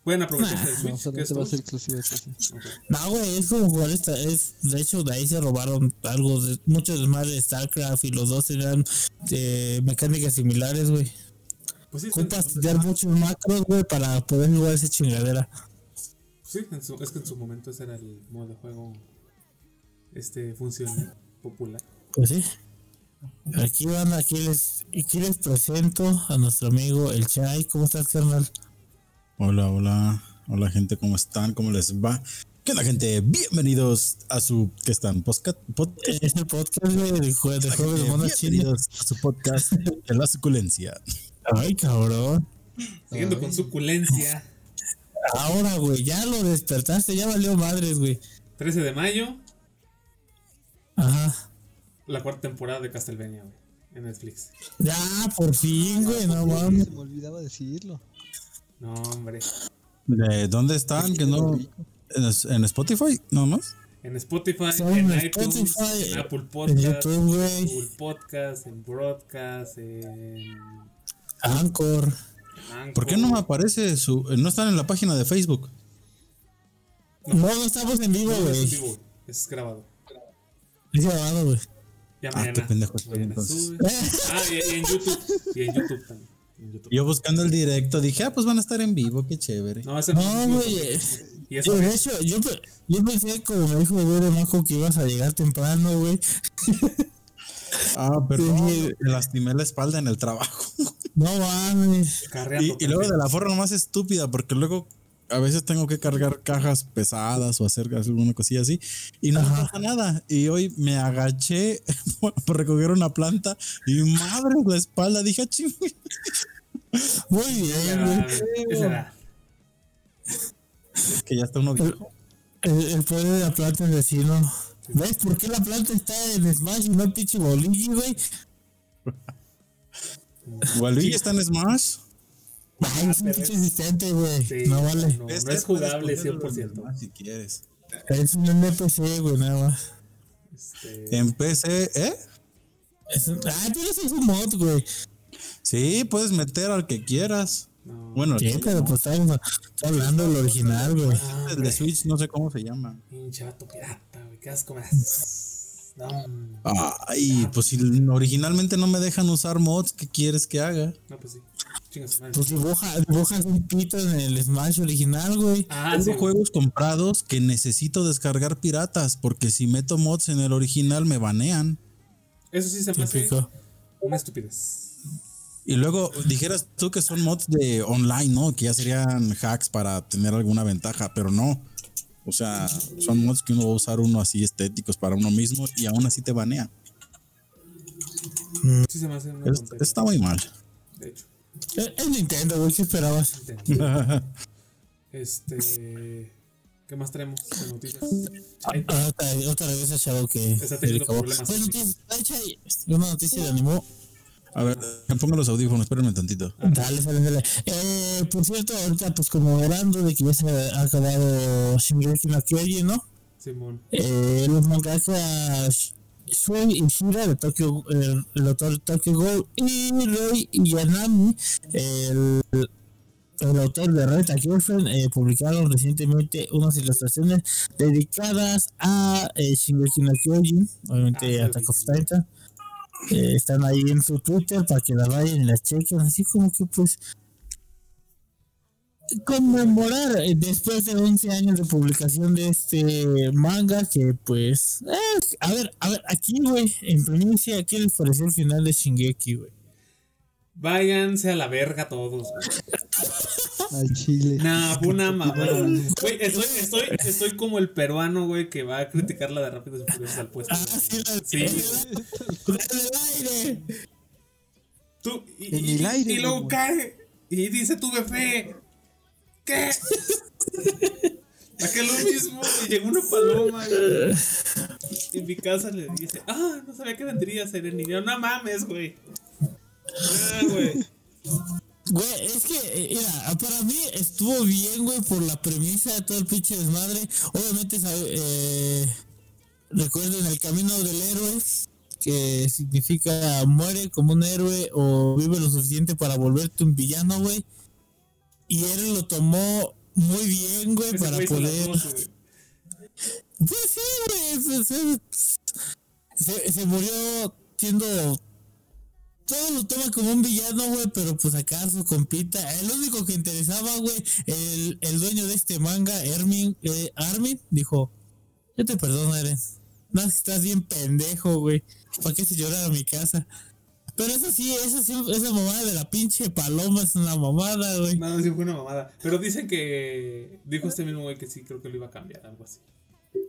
Pueden aprovechar el No, Switch, que es solamente va a ser exclusivo de PC. Ok. No, güey, es como jugar esta. Es, de hecho, de ahí se robaron algo, de, muchos más de StarCraft y los dos tenían eh, mecánicas similares, güey. Pues sí, en- estudiar muchos macros, güey, para poder jugar esa chingadera. sí en su- es que en su momento ese era el modo de juego este funcional, popular. Pues sí. Aquí van, aquí les, aquí les presento a nuestro amigo el Chai. ¿Cómo estás, carnal? Hola, hola. Hola, gente, ¿cómo están? ¿Cómo les va? ¿Qué onda, gente? Bienvenidos a su. ¿Qué están? Podcast. podcast. Es el podcast, güey, de, de jueves de monos chinos. Bienvenidos a su podcast de la suculencia. Ay, cabrón. Siguiendo con suculencia. Ahora, güey, ya lo despertaste, ya valió madres, güey. 13 de mayo, Ajá. la cuarta temporada de Castlevania, güey. En Netflix. Ya, por fin, güey, no mames. Se me olvidaba decirlo. No, hombre. ¿De dónde están? Que no. ¿En, en Spotify? ¿No más? En Spotify, Son en en iTunes, Spotify, en Apple En Podcast, YouTube, güey. Google Podcast, en Broadcast, en Anchor. Anchor. ¿Por qué no me aparece su. No están en la página de Facebook? No, no estamos en vivo, No, en güey. vivo, güey. es grabado. Es grabado, güey. Ya Ah, mañana. qué pendejo estoy, mañana entonces. sube. Ah, y, y en YouTube. Y en YouTube también. En YouTube. Yo buscando el directo dije, ah, pues van a estar en vivo, qué chévere. No, No, güey. Eso Yo, de hecho, yo, yo pensé, como me dijo de Maco, que ibas a llegar temprano, güey. Ah, perdón, Sí. me lastimé la espalda en el trabajo. No mames. Y luego de la forma más estúpida, porque luego a veces tengo que cargar cajas pesadas o hacer alguna cosilla así y no pasa nada. Y hoy me agaché por recoger una planta y madre la espalda, dije, "Ah, ching, güey". Muy bien, güey. Edad. que ya está uno viejo. El, el poder de la planta es vecino. ¿Ves por qué la planta está en Smash y no en pinche bolillo, güey? Waluigi está en Smash. Ay, es asistente, güey. Sí, no vale. No, no Este es jugable ponerlo en 100%. Smash Si quieres. Es un NPC, güey, nada más. Este, En PC, ¿eh? Es un... Ah, pero eso es un mod, güey. Sí, puedes meter al que quieras. no. Bueno, Sí, el, pero pues estamos hablando del original, güey. Ah, el de Switch no sé cómo se llama. Pinche vato pirata, güey. Qué asco me das. No. Ay, pues si originalmente no me dejan usar mods, ¿qué quieres que haga? No, pues sí. Chingas. Pues dibuja, dibujas un pito en el Smash original, güey. Ah, Tengo sí. juegos comprados que necesito descargar piratas, porque si meto mods en el original me banean. Eso sí se me hace una estupidez. Y luego dijeras tú que son mods de online, ¿no? Que ya serían hacks para tener alguna ventaja, pero no. O sea, son mods que uno va a usar uno así estéticos para uno mismo y aún así te banea. Sí se me hace una Es- está muy mal. De hecho. Es Nintendo, güey, ¿qué esperabas? Este. ¿Qué más traemos de noticias? Ay, Ah, otra, otra vez a Chavo que Está se teniendo acabó. problemas Pues noticia, de hecho, hay una noticia de animo. A ver, pongo los audífonos, espérenme tantito. Dale, sale, dale. Eh, por cierto, ahorita, pues como hablando de que ya se ha acabado Shingeki no Kyojin, ¿no? Simón. Eh, los mangakas Shuei Ishida de Tokyo, el, el autor de Tokyo Ghoul y Rei Yanami, el, el autor de Red Girlfriend, eh, publicaron recientemente unas ilustraciones dedicadas a eh, Shingeki no Kyojin, obviamente Ah, Attack of Titan. Eh, están ahí en su Twitter para que las vayan y las chequen, así como que pues conmemorar eh, después de 11 años de publicación de este manga que pues eh, a ver a ver aquí güey en primicia ¿qué les pareció el final de Shingeki güey? Váyanse a la verga todos. Al chile. Nah, fue una mamada. Güey, estoy, estoy, estoy como el peruano, güey, que va a criticar la de Rápidos y Furiosos al puesto. ah sí la Sí, la del aire Tú, y, En el aire, y luego güey. cae y dice tu bebé. ¿Qué? ¿A que lo mismo? Y llegó una paloma güey. en mi casa le dice, ah, no sabía que vendría a ser el niño. No mames, güey. Ah, güey. Güey, es que, eh, mira, para mí estuvo bien, güey, por la premisa de todo el pinche desmadre. Obviamente, eh, recuerden el camino del héroe, que significa muere como un héroe o vive lo suficiente para volverte un villano, güey. Y él lo tomó muy bien, güey, para poder... dos, güey. Pues sí, güey. Se, se- se- se murió siendo. Todo lo toma como un villano, güey, pero pues acá su compita. El único que interesaba, güey, el, el dueño de este manga, Ermin, eh, Armin, dijo: Yo te perdono, Eren. No, estás bien pendejo, güey. ¿Para qué se llorar a mi casa? Pero eso sí, esa, sí, esa mamada de la pinche paloma es una mamada, güey. No, sí fue una mamada. Pero dicen que. Dijo este mismo güey que sí, creo que lo iba a cambiar, algo así.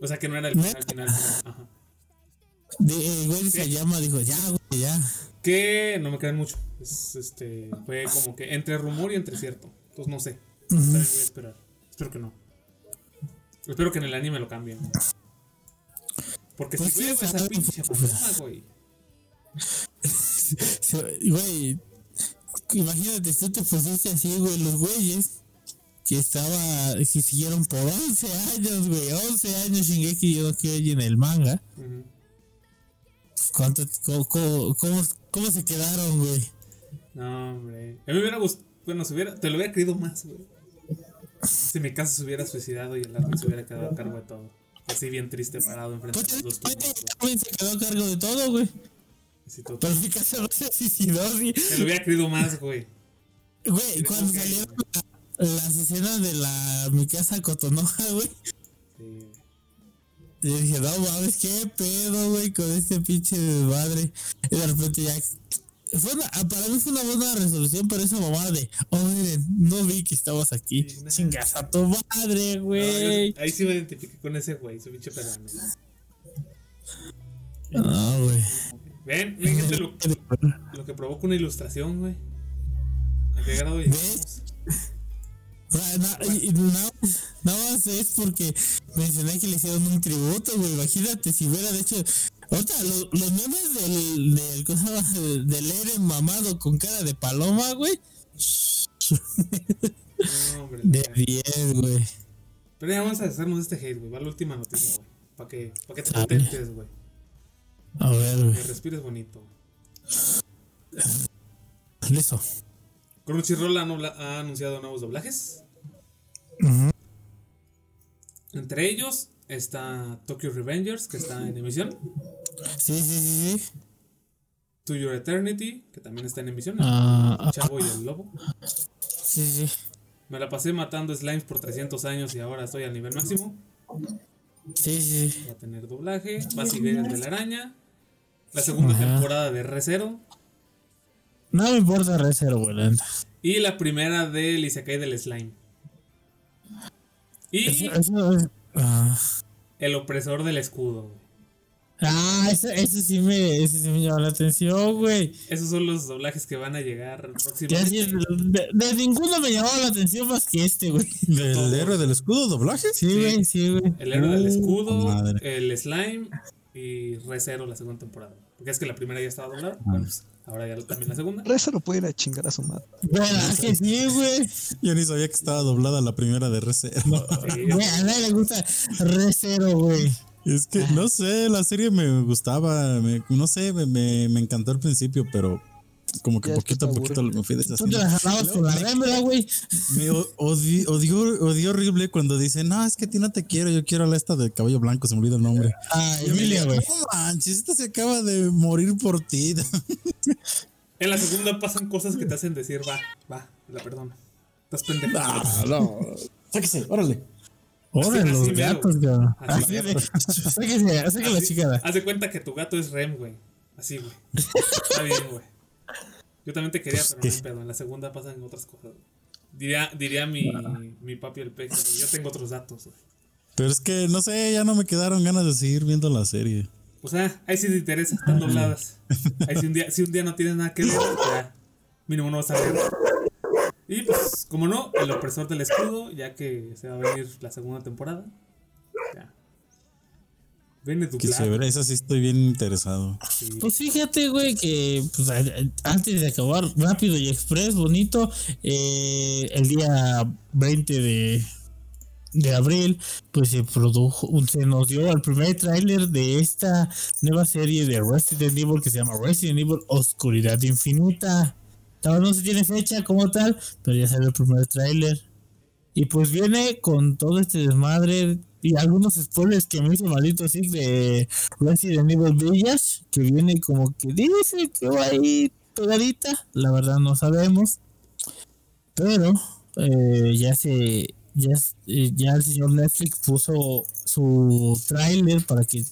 O sea que no era el final, final, final. Ajá. De, el güey se llama, dijo: Ya, güey, ya. Que no me crean mucho. Es, este, fue como que entre rumor y entre cierto. Entonces no sé. Voy a esperar. Espero que no. Espero que en el anime lo cambien. Porque Pues si sí, esa pinche pues, paloma, güey. Güey, imagínate, tú te pusiste así, güey, los güeyes que estaba, que siguieron por 11 años, güey, 11 años Shingeki yo que en el manga. Pues, ¿Cuánto, cómo, cómo, cómo, cómo se quedaron, güey? No, hombre. A mí me hubiera gustado. Bueno, se hubiera, te lo hubiera creído más, güey. Si mi casa se hubiera suicidado y el árbol se hubiera quedado a cargo de todo. Así bien triste parado enfrente Pues de los dos también se quedó a cargo de todo, güey. Así todo. Pero mi casa no se suicidó, sí. Te lo hubiera creído más, güey. Güey, cuando salieron la- las escenas de la mi casa Cotonoja, güey. Sí. Yo dije, no mames, qué pedo, güey, con este pinche desmadre. Y de repente ya. Fue una- para mí fue una buena resolución, pero esa mamada de, oh, miren, no vi que estabas aquí. Sí. Chingas a tu madre, güey. ahí sí me identifiqué con ese güey, ese pinche peruano. No, güey. Ven, gente, lo, lo que provoca una ilustración, güey. ¿A qué grado llegamos? O nada, nada más es porque mencioné que le hicieron un tributo, güey. Imagínate si hubiera hecho. Ahorita, los, los memes del, del, del, del Eren mamado con cara de paloma, güey. No, hombre. De ya. 10, güey. Pero ya vamos a deshacernos de este hate, güey. Va la última noticia, güey. Para que, pa' que te contentes, güey. A ver, Que güey. respires bonito. Listo. Crunchyroll ha, anunciado nuevos doblajes. Entre ellos está Tokyo Revengers, que está en emisión. Sí, sí, sí. To Your Eternity, que también está en emisión. Ah, el Chavo y el Lobo. Sí, sí. Me la pasé matando slimes por 300 años y ahora estoy al nivel máximo. Sí, sí. Va a tener doblaje. Va a seguir el de la araña. La segunda Ajá. temporada de ReZero. No me importa Recero, güey. Y la primera del Isekai del slime. Y Eso, eso es. Ah, el opresor del escudo. güey. Ah, ese, ese sí me, ese sí me llama la atención, güey. Esos son los doblajes que van a llegar próximamente. de, de ninguno me llamaba la atención más que este, güey. ¿El héroe del escudo doblaje? Sí, güey, sí, güey. El héroe del Uh, escudo, madre. el slime y ReZero la segunda temporada. Porque es que la primera ya estaba doblada. Bueno, pues ahora ya también la segunda. Reza lo puede ir a chingar a su madre. ¿Verdad que sí, güey? Yo ni sabía que estaba doblada la primera de. Sí, Güey, a nadie le gusta Recero, güey. Es que no sé, la serie me gustaba, me- no sé, me, me, me encantó al principio, pero como que Ya poquito a poquito me fui Tú te deshaciendo. la jalabas con la rémora, güey. Me o- odi- odió, odió horrible cuando dice, no, es que a ti no te quiero, yo quiero a la esta del cabello blanco, se me olvida el nombre. Ah, Emilia, güey. No manches, esta se acaba de morir por ti. En la segunda pasan cosas que te hacen decir, va, va, la perdono. Estás pendejo. Ah, no. Sáquese, órale. Órale, los gatos, de. Sáquese, sáquese la chicada. Haz de cuenta que tu gato es Rem, güey. Así, güey. Está bien, güey. Yo también te quería, pero no pedo. En la segunda pasan otras cosas. Diría, diría mi, mi papi el güey. Yo tengo otros datos. Pero es que, no sé, ya no me quedaron ganas de seguir viendo la serie. O sea, ahí sí te interesa, están dobladas. Ahí si un día, si un día no tienes nada que ver, ya mínimo no vas a ver. Y pues, como no, el opresor del escudo, ya que se va a venir la segunda temporada. Viene Que se dublado. verá, esa sí estoy bien interesado. sí. Pues fíjate, güey, que pues, antes de acabar rápido y express, bonito, eh, el día 20 de, de abril, pues se produjo, se nos dio el primer tráiler de esta nueva serie de Resident Evil que se llama Resident Evil Oscuridad Infinita. Todavía no se tiene fecha como tal, pero ya salió el primer tráiler. Y pues viene con todo este desmadre y algunos spoilers que me hizo maldito así de Resident Evil Village, que viene como que dice que va ahí pegadita, la verdad no sabemos. Pero eh, ya se ya, eh, ya el señor Netflix puso su tráiler para que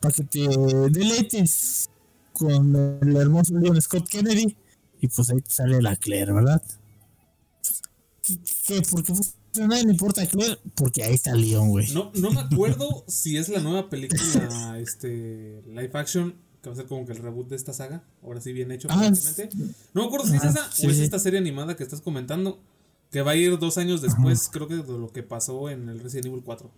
para que te deleites con el hermoso Leon Scott Kennedy y pues ahí sale la Claire, ¿verdad? ¿Qué? ¿Por qué a nadie le importa Claire? Porque ahí está Leon, güey. No, no me acuerdo si es la nueva película este live action que va a ser como que el reboot de esta saga. Ahora sí bien hecho, Ah. No me acuerdo si es Ah, esa sí, o es sí. esta serie animada que estás comentando. Que va a ir dos años después, creo que de lo que pasó en el Resident Evil 4.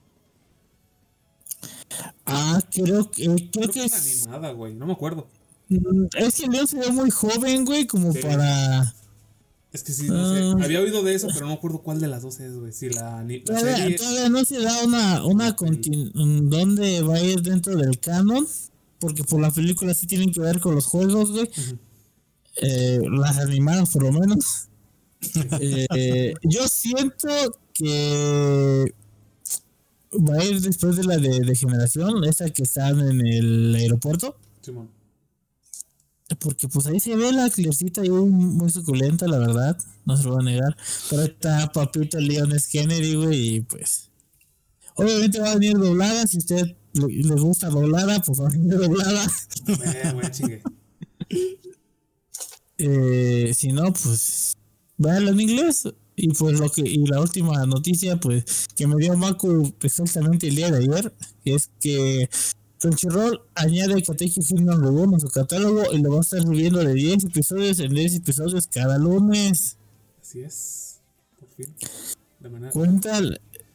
Ah, creo que creo Creo que que es animada, güey. No me acuerdo. Mm, Es que Leon se ve muy joven, güey, como Sí. para. Es que sí, no sé. Ah. Había oído de eso, pero no me acuerdo cuál de las dos es, güey. Si la, la Todavía, serie. todavía no se da una, una dónde va a ir dentro del canon, porque por la película sí tienen que ver con los juegos, güey. Eh, las animadas, por lo menos. Eh, yo siento que va a ir después de la de, de generación, esa que están en el aeropuerto. Simón. Porque pues ahí se ve la clercita ahí muy suculenta, la verdad. No se lo voy a negar. Pero está Papito Leon S. Kennedy, güey, y pues. Obviamente va a venir doblada. Si usted le, le gusta doblada, pues anime doblada. Eh, güey, chingue. Eh, si no, pues véanlo en inglés. Y pues lo que, y la última noticia, pues, que me dio Maku exactamente el día de ayer, es que Crunchyroll añade Katekyo Hitman Reborn a su catálogo y lo va a estar subiendo de 10 episodios en 10 episodios cada lunes. Así es. Por fin. De manera. Cuenta,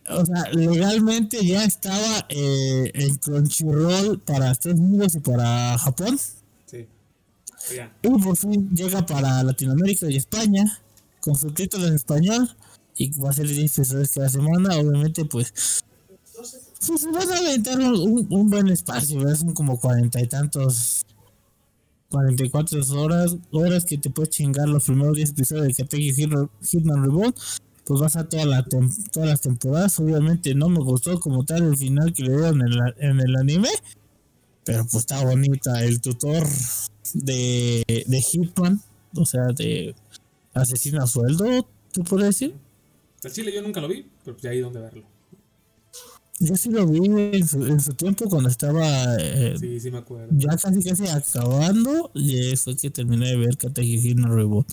o sea, legalmente ya estaba eh, en Crunchyroll para Estados Unidos y para Japón. Sí. Ya. Y por fin llega para Latinoamérica y España con subtítulos en español y va a ser 10 episodios cada semana. Obviamente, pues, pues van a aventar un, un- buen espacio. Son como cuarenta y tantos, 44 horas, horas que te puedes chingar los primeros 10 episodios de Katekyo Hit- Hitman Reborn. Pues vas a toda la todas las temporadas. Obviamente no me gustó como tal el final que le dieron en, la- en el anime. Pero pues está bonita. El tutor de, de Hitman, o sea, de asesino a sueldo, ¿te puedo decir? Al chile yo nunca lo vi, pero pues hay donde verlo. Yo sí lo vi en su, en su tiempo cuando estaba eh, Sí, sí me acuerdo. ya casi casi acabando. Y fue que terminé de ver Katekyo Hitman Reboot.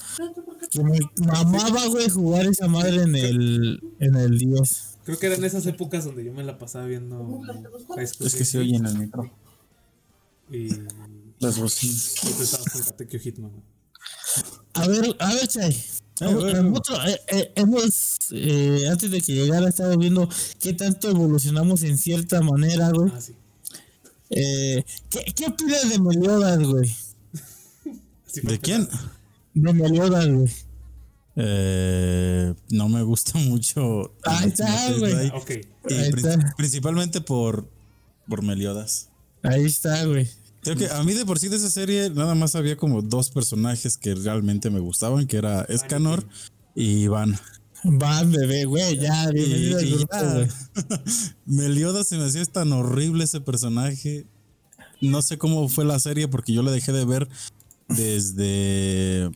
Que me mamaba, güey, jugar esa madre en el, en el 10. Creo que eran esas épocas donde yo me la pasaba viendo Es que se oye en el micro. Y, y Las bocinas. tú estabas con Katekyo Hitman. güey. A ver, a ver, Chay. Nosotros, eh, eh, hemos, eh, antes de que llegara, estado viendo qué tanto evolucionamos en cierta manera, güey. Ah, sí. Eh, ¿qué, ¿Qué opinas de Meliodas, güey? ¿De quién? De Meliodas, güey. Eh, no me gusta mucho. Ahí está, güey. Ahí está. principalmente por, por Meliodas. Ahí está, güey. Creo que a mí de por sí de esa serie nada más había como dos personajes que realmente me gustaban, que era Escanor y Iván. Va, bebé, güey, ya, Y, bienvenido al grupo, ya. Meliodas se me hacía tan horrible ese personaje. No sé cómo fue la serie porque yo la dejé de ver desde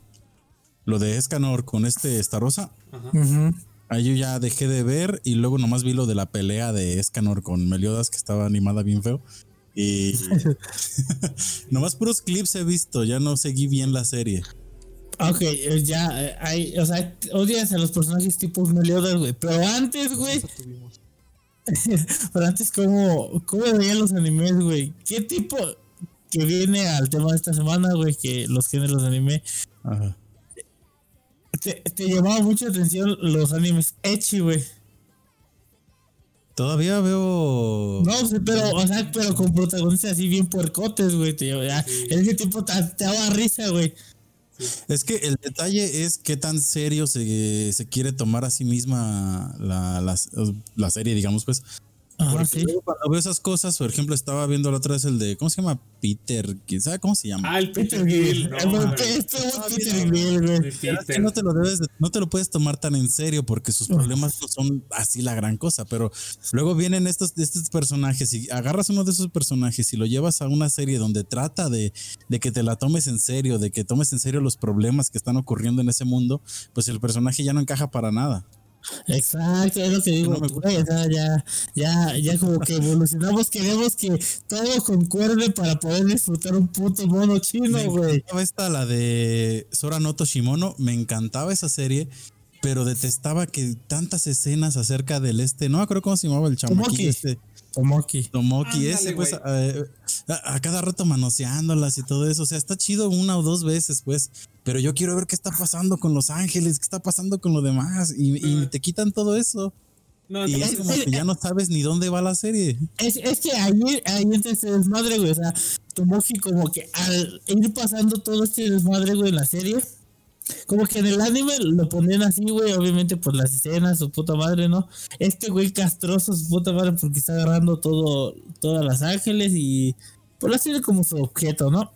lo de Escanor con este Starosa. Ajá. Ahí yo ya dejé de ver y luego nomás vi lo de la pelea de Escanor con Meliodas que estaba animada bien feo. Y nomás puros clips he visto, ya no seguí bien la serie. Ok, eh, ya, eh, hay, o sea, odias a los personajes tipo Meliodas, güey. Pero antes, güey, pero antes, ¿cómo, cómo veían los animes, güey? ¿Qué tipo que viene al tema de esta semana, güey? Que los géneros de anime. Ajá. Te, te llamaba mucha atención los animes Echi, güey. Todavía veo. No, sí, pero, o sea, pero con protagonistas así bien puercotes, güey. Ya, Ese tipo te, te daba risa, güey. Es que el detalle es qué tan serio se, se quiere tomar a sí misma la, la, la serie, digamos, pues. Ajá, Porque sí. luego cuando veo esas cosas, por ejemplo, estaba viendo la otra vez el de. ¿Cómo se llama? Peter. ¿Quién sabe cómo se llama? Ah, el Peter Peter Gill. No, este güey Ah, Peter Gill, güey. no te lo debes, de- no te lo puedes tomar tan en serio porque sus problemas no son así la gran cosa, pero luego vienen estos, estos personajes y agarras uno de esos personajes y lo llevas a una serie donde trata de, de que te la tomes en serio, de que tomes en serio los problemas que están ocurriendo en ese mundo, pues el personaje ya no encaja para nada. Exacto, es lo que digo, No güey, o sea, ya, ya, ya como que evolucionamos, queremos que todo concuerde para poder disfrutar un puto mono chino, güey. esta, la de Sora no Toshimono, me encantaba esa serie, pero detestaba que tantas escenas acerca del este, no acuerdo cómo se llamaba el chamaquillo este. Tomoki. Tomoki, Ándale, ese, pues, a, a cada rato manoseándolas y todo eso. O sea, está chido una o dos veces, pues. Pero yo quiero ver qué está pasando con Los Ángeles, qué está pasando con lo demás. Y, y te quitan todo eso. No, Y es como que ya no sabes ni dónde va la serie. Es, es que ahí, ahí entra este desmadre, güey, o sea, Tomoki como que al ir pasando todo este desmadre, güey, en la serie, como que en el anime lo ponen así, güey, obviamente por las escenas, su puta madre, ¿no? Este güey castroso, su puta madre, porque está agarrando todo, todas las ángeles y por así de como su objeto, ¿no?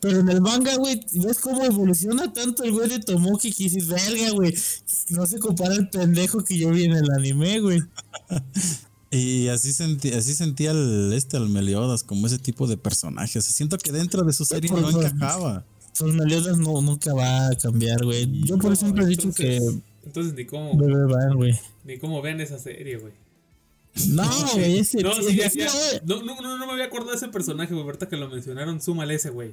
Pero en el manga, güey, ves cómo evoluciona tanto el güey de Tomoki que dices, verga, güey, no se compara el pendejo que yo vi en el anime, güey. Y así sentí, así sentía el, este al Meliodas, como ese tipo de personajes. Siento que dentro de su serie no encajaba. Sus Meliodas no, nunca va a cambiar, güey. Yo por siempre he dicho que entonces, ni cómo, bebé van, güey. ni cómo ven esa serie, güey. No, güey, ese. No, sí, ese- ya- no, no, no, no, no me había acordado de ese personaje, güey. Ahorita que lo mencionaron, súmale ese, güey.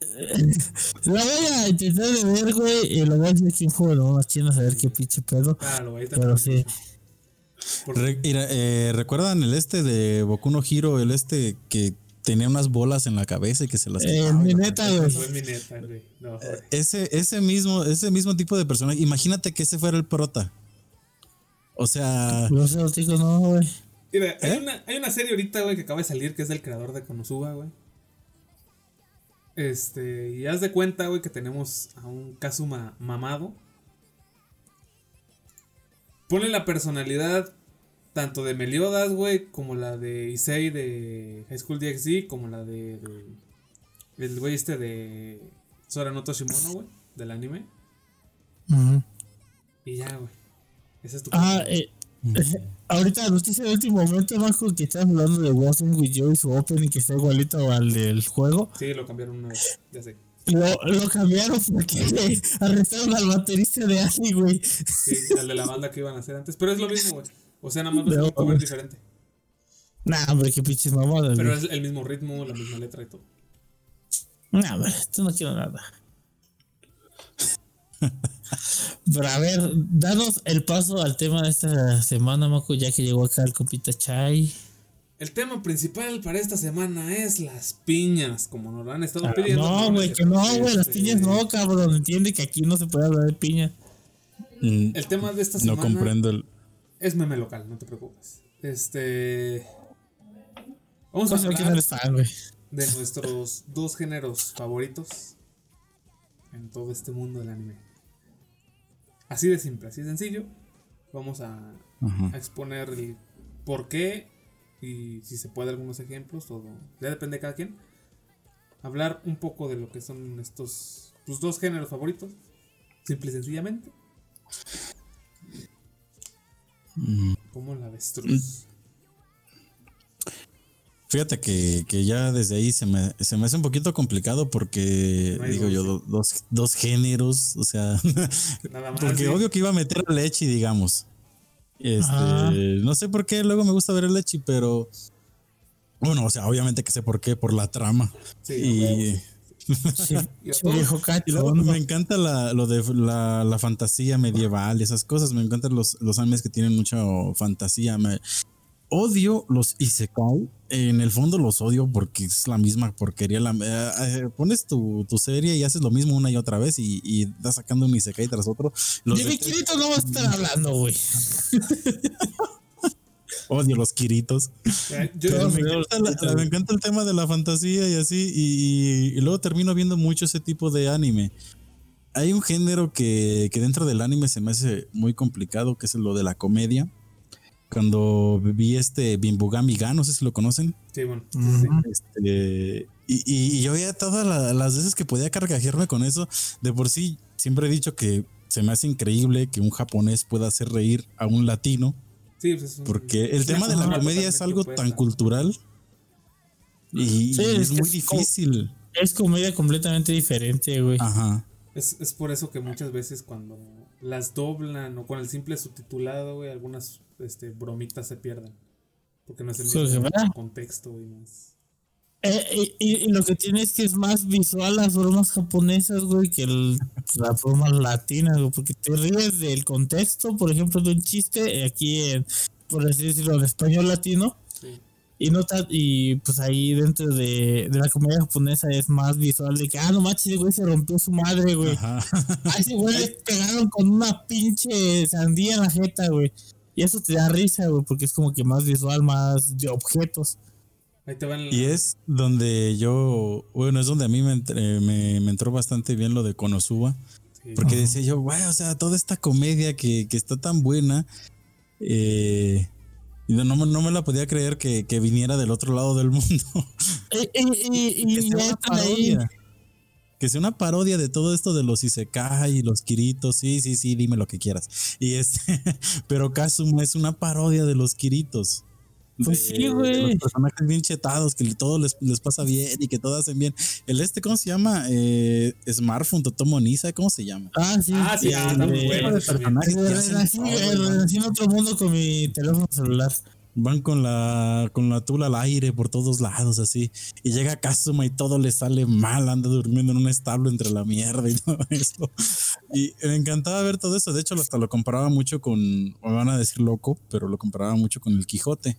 La voy a intentar de ver, güey, y lo voy a decir aquí en juego, lo más chido a ver qué pinche pedo. Claro, güey. Pero sí. Por- Re- mira, eh, ¿Recuerdan el este de Boku no Hiro? El este que tenía unas bolas en la cabeza y que se las Eh, quitaba güey. No, güey. Ese, ese mismo, ese mismo tipo de personaje. Imagínate que ese fuera el prota. O sea, Los eróticos no, güey. Mira, hay, ¿Eh? una, hay una serie ahorita, güey, que acaba de salir, que es del creador de Konosuba, güey. Este, y haz de cuenta, güey, que tenemos a un Kazuma mamado. Pone la personalidad tanto de Meliodas, güey, como la de Issei de High School DxD, como la de, de- el güey este de Sora no Toshimono, güey, del anime. Ujú. Y ya, güey. Ese es tu Ah, eh, ahorita noticia de último momento, Marco, que estás hablando de Walking with Joe y su opening que está igualito al del juego. Sí, lo cambiaron una vez, ya sé. Lo, lo cambiaron porque arrestaron al baterista de Annie, güey. Sí, el de la banda que iban a hacer antes. Pero es lo mismo, güey. O sea, nada más ves No, un cover güey. diferente. Nah, hombre, qué pinches mamadas, Pero güey. es el mismo ritmo, la misma letra y todo. Nah, hombre, esto no quiero nada. Pero a ver, danos el paso al tema de esta semana, Marco, ya que llegó acá el compita Chai. El tema principal para esta semana es las piñas, como nos lo han estado pidiendo. Ah, No, güey, que no, güey, las Este, piñas no, cabrón. Entiende que aquí no se puede hablar de piña. mm, El tema de esta no semana comprendo el. Es meme local, no te preocupes. Este. Vamos a hablar de nuestros dos géneros favoritos en todo este mundo del anime. Así de simple, así de sencillo. Vamos a, a exponer el por qué y si se puede algunos ejemplos, todo. Ya depende de cada quien. Hablar un poco de lo que son estos tus dos géneros favoritos, simple y sencillamente. Como la avestruz. Fíjate que, que ya desde ahí se me, se me hace un poquito complicado porque, No digo dos, yo, do- dos, dos géneros, o sea, Nada más. porque sí. obvio que iba a meter a Lechi, digamos. Este, no sé por qué, luego me gusta ver el Lechi, pero bueno, o sea, obviamente que sé por qué, por la trama. Sí, y, Sí, viejo y luego cachondo. me encanta la, lo de la, la fantasía medieval y esas cosas. Me encantan los, los animes que tienen mucha fantasía. Me, odio los Isekai. En el fondo los odio porque es la misma porquería. La, eh, eh, pones tu, tu serie y haces lo mismo una y otra vez y, y das sacando un Isekai tras otro. Los De Kirito no va a estar hablando, güey. odio los Kiritos. Eh, yo- Pero me, encanta la- puta, me encanta el tema de la fantasía y así, y, y luego termino viendo mucho ese tipo de anime. Hay un género que, que dentro del anime se me hace muy complicado, que es lo de la comedia. Cuando vi este Bimbugami Ga, no sé si lo conocen. sí, bueno. Este, y, y- yo ya todas la- las veces que podía carcajearme con eso, de por sí siempre he dicho que se me hace increíble que un japonés pueda hacer reír a un latino. Sí, pues es un- Porque el tema de la comedia es algo opuesta. tan cultural y, Sí, y es muy difícil. Es comedia completamente diferente, güey. Ajá. Es, es por eso que muchas veces cuando las doblan o con el simple subtitulado, güey, algunas este, bromitas se pierden. Porque no es el contexto y es... Eh, y, y- lo que tiene es que es más visual las formas japonesas, güey, que el- la forma latina, porque te ríes del contexto, por ejemplo, de un chiste, aquí en, por así decirlo, en español latino, Sí. y no y pues ahí dentro de, de la comedia japonesa es más visual de que, ah, no manches, güey, se rompió su madre, güey. Ajá. A ese güey le pegaron con una pinche sandía en la jeta, güey. Y eso te da risa, güey, porque es como que más visual, más de objetos. Ahí te van... Y es donde yo, bueno, es donde a mí me, entre- me, me entró bastante bien lo de Konosuba. sí. Porque decía yo, güey, o sea, toda esta comedia que, que está tan buena, eh, y no, no, me- no me la podía creer que, que viniera del otro lado del mundo. Sea una parodia. Que sea una parodia de todo esto de los Isekai y los Kiritos. Sí, sí, sí, dime lo que quieras. Y este, pero Kazuma es una parodia de los Kiritos. Pues sí, güey. Los personajes bien chetados, que todo les, les pasa bien y que todo hacen bien. El este, ¿cómo se llama? Eh, Smartphone, Totomo Nisa, ¿cómo se llama? Ah, sí. Ah, sí, ah, está muy de- bueno. en otro mundo con mi teléfono celular. Van con la, con la tula al aire por todos lados, así. Y llega Kazuma y todo le sale mal, anda durmiendo en un establo entre la mierda y todo eso. Y me encantaba ver todo eso. De hecho, hasta lo comparaba mucho con, me van a decir loco, pero lo comparaba mucho con el Quijote.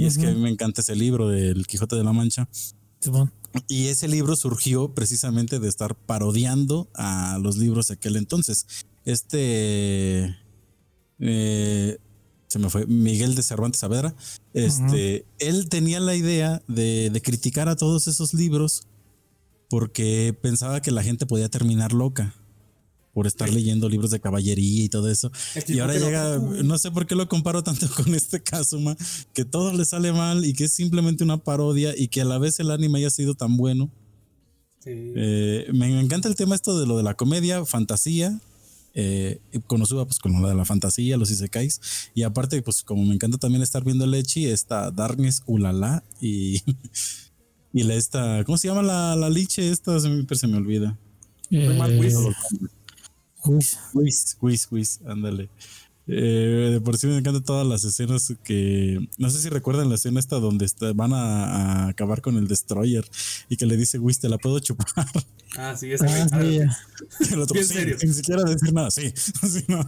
Y es que a mí me encanta ese libro del Quijote de la Mancha. Y ese libro surgió precisamente de estar parodiando a los libros de aquel entonces. Este. eh, se me fue. Miguel de Cervantes Saavedra. Este. Él tenía la idea de, de criticar a todos esos libros porque pensaba que la gente podía terminar loca por estar leyendo libros de caballería y todo eso. Y ahora llega, no sé por qué lo comparo tanto con este Kazuma, que todo le sale mal y que es simplemente una parodia y que a la vez el anime haya sido tan bueno. Sí. Eh, me encanta el tema esto de lo de la comedia, fantasía, eh, Konosuba pues con lo de la fantasía, los isekais, y aparte pues como me encanta también estar viendo el Echi, esta Darkness Ulala y, y la esta, ¿cómo se llama la, la liche esta? Se me, se me olvida. Eh, Whis. Whis. Whis, ándale. Eh, de por sí me encantan todas las escenas que. No sé si recuerdan la escena esta donde está- van a, a acabar con el Destroyer y que le dice Whis, te la puedo chupar. Ah, sí, güey. Ah, sí, el otro, "Sí", serio. sin siquiera decir nada, sí. ¿no?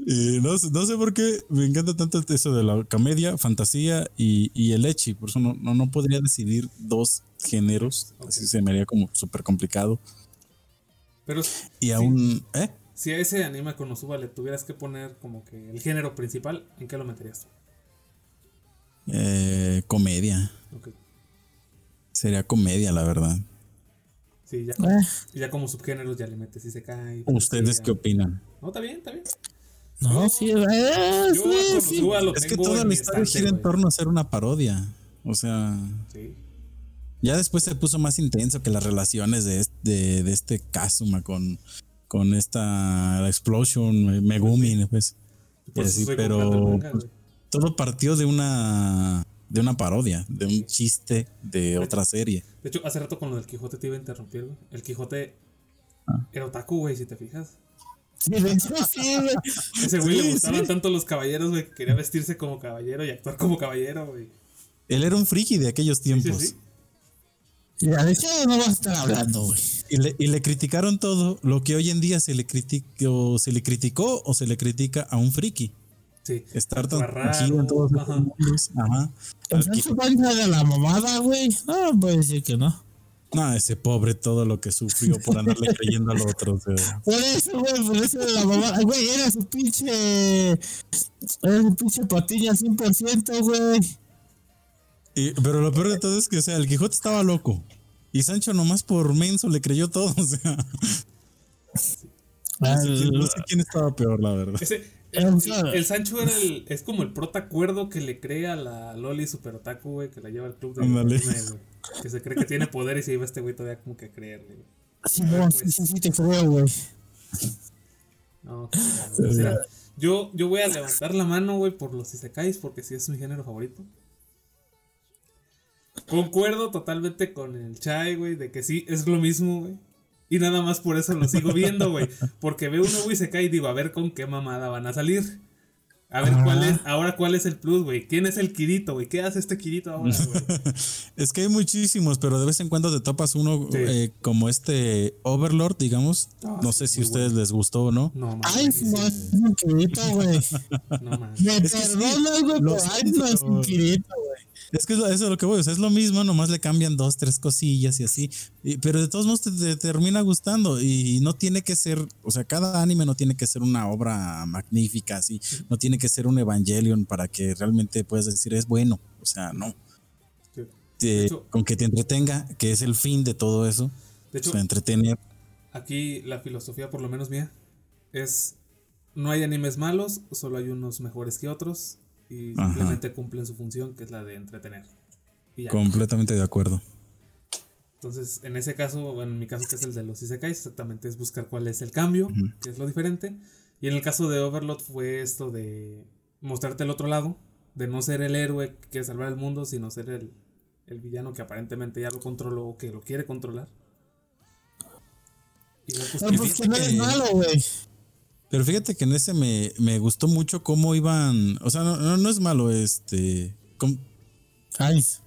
Y no, sé- no sé por qué me encanta tanto eso de la comedia, fantasía y, y el echi. Por eso no, no, no podría decidir dos géneros. Así se me haría como súper complicado. Pero Y aún. ¿Eh? si a ese anime Konosuba le tuvieras que poner como que el género principal, ¿en qué lo meterías tú? Eh, comedia. Sería comedia, la verdad. Sí, ya, Eh, ya como subgéneros ya le metes y se cae. ¿Ustedes qué opinan? No, está bien, está bien. no, sí, eh, Yo sí, a sí. Konosuba lo Es que tengo toda la historia gira en torno a ser una parodia. O sea, Sí. Ya después se puso más intenso que las relaciones de este, de, de este Kazuma con, con esta la Explosion, Megumi, pues. Eso así, pero manga, pues, todo partió de una de una parodia, de un chiste de otra serie. De hecho, hace rato con lo del Quijote te iba a interrumpir, güey. El Quijote Ah. era otaku, güey, si te fijas. Sí, de hecho, sí, güey. Ese güey le gustaban sí. tanto los caballeros, güey, que quería vestirse como caballero y actuar como caballero, güey. Él era un friki de aquellos Sí, tiempos. sí. Ya, de eso no vas a estar hablando, güey. Y le, y le criticaron todo lo que hoy en día se le criticó, se le criticó o se le critica a un friki. Sí. Estar tan Actuar tranquilo en todos ajá. mundos. Ajá. Panza de la mamada, güey. No, puede decir que no. No, ese pobre todo lo que sufrió por andarle creyendo al otro. o sea. Por eso, güey, por eso de la mamada. Güey, era su pinche. Era su pinche patilla 100%, güey. Y- pero lo peor de todo es que, o sea, el Quijote estaba loco. Y Sancho nomás por menso le creyó todo. O sea, no sé, quién, no sé quién estaba peor, la verdad. Ese, El- el, el Sancho era el, es como el prota cuerdo que le cree a la Loli super otaku, güey, que la lleva al club de güey. Que se cree que tiene poder y se iba este güey todavía como que a creer, güey. Sí, no, sí, sí, sí, te creo, güey. No. Mira, yo, yo voy a levantar la mano, güey, por los isekais, porque sí es mi género favorito. Concuerdo totalmente con el Chai, güey, de que sí, es lo mismo, güey. Y nada más por eso lo sigo viendo, güey. Porque veo un nuevo Isekai y digo, a ver con qué mamada van a salir. A ver cuál es, ahora cuál es el plus, güey. ¿Quién es el Kirito, güey? ¿Qué hace este Kirito ahora, güey? Es que hay muchísimos, pero de vez en cuando te topas uno Sí. eh, como este Overlord, digamos. Ah, no sé si a ustedes les gustó o no. No, mames. Ay, no, es un quirito, güey. No, mames. Me güey, pero ay, no es un quirito, güey. Es que eso es lo que voy, o sea, es lo mismo, nomás le cambian dos, tres cosillas y así. Y- pero de todos modos te, te termina gustando y no tiene que ser, o sea, cada anime no tiene que ser una obra magnífica, así. No tiene que ser un Evangelion para que realmente puedas decir es bueno. O sea, no. Sí. Te- De hecho- con que te entretenga, que es el fin de todo eso. De hecho, o sea, entretener. Aquí la filosofía, por lo menos mía, es no hay animes malos, solo hay unos mejores que otros y Ajá. simplemente cumplen su función, que es la de entretener. Y ya. Completamente de acuerdo. Entonces, en ese caso, bueno, en mi caso que es el de los isekais, exactamente es buscar cuál es el cambio, qué es lo diferente. Y en el caso de Overlord fue esto de mostrarte el otro lado, de no ser el héroe que salvar el mundo, sino ser el, el villano que aparentemente ya lo controló o que lo quiere controlar. Y pues, No, que- pues que no eres que- malo, güey. Pero fíjate que en ese me, me gustó mucho cómo iban. O sea, no, no, no es malo, este. com- Heinz.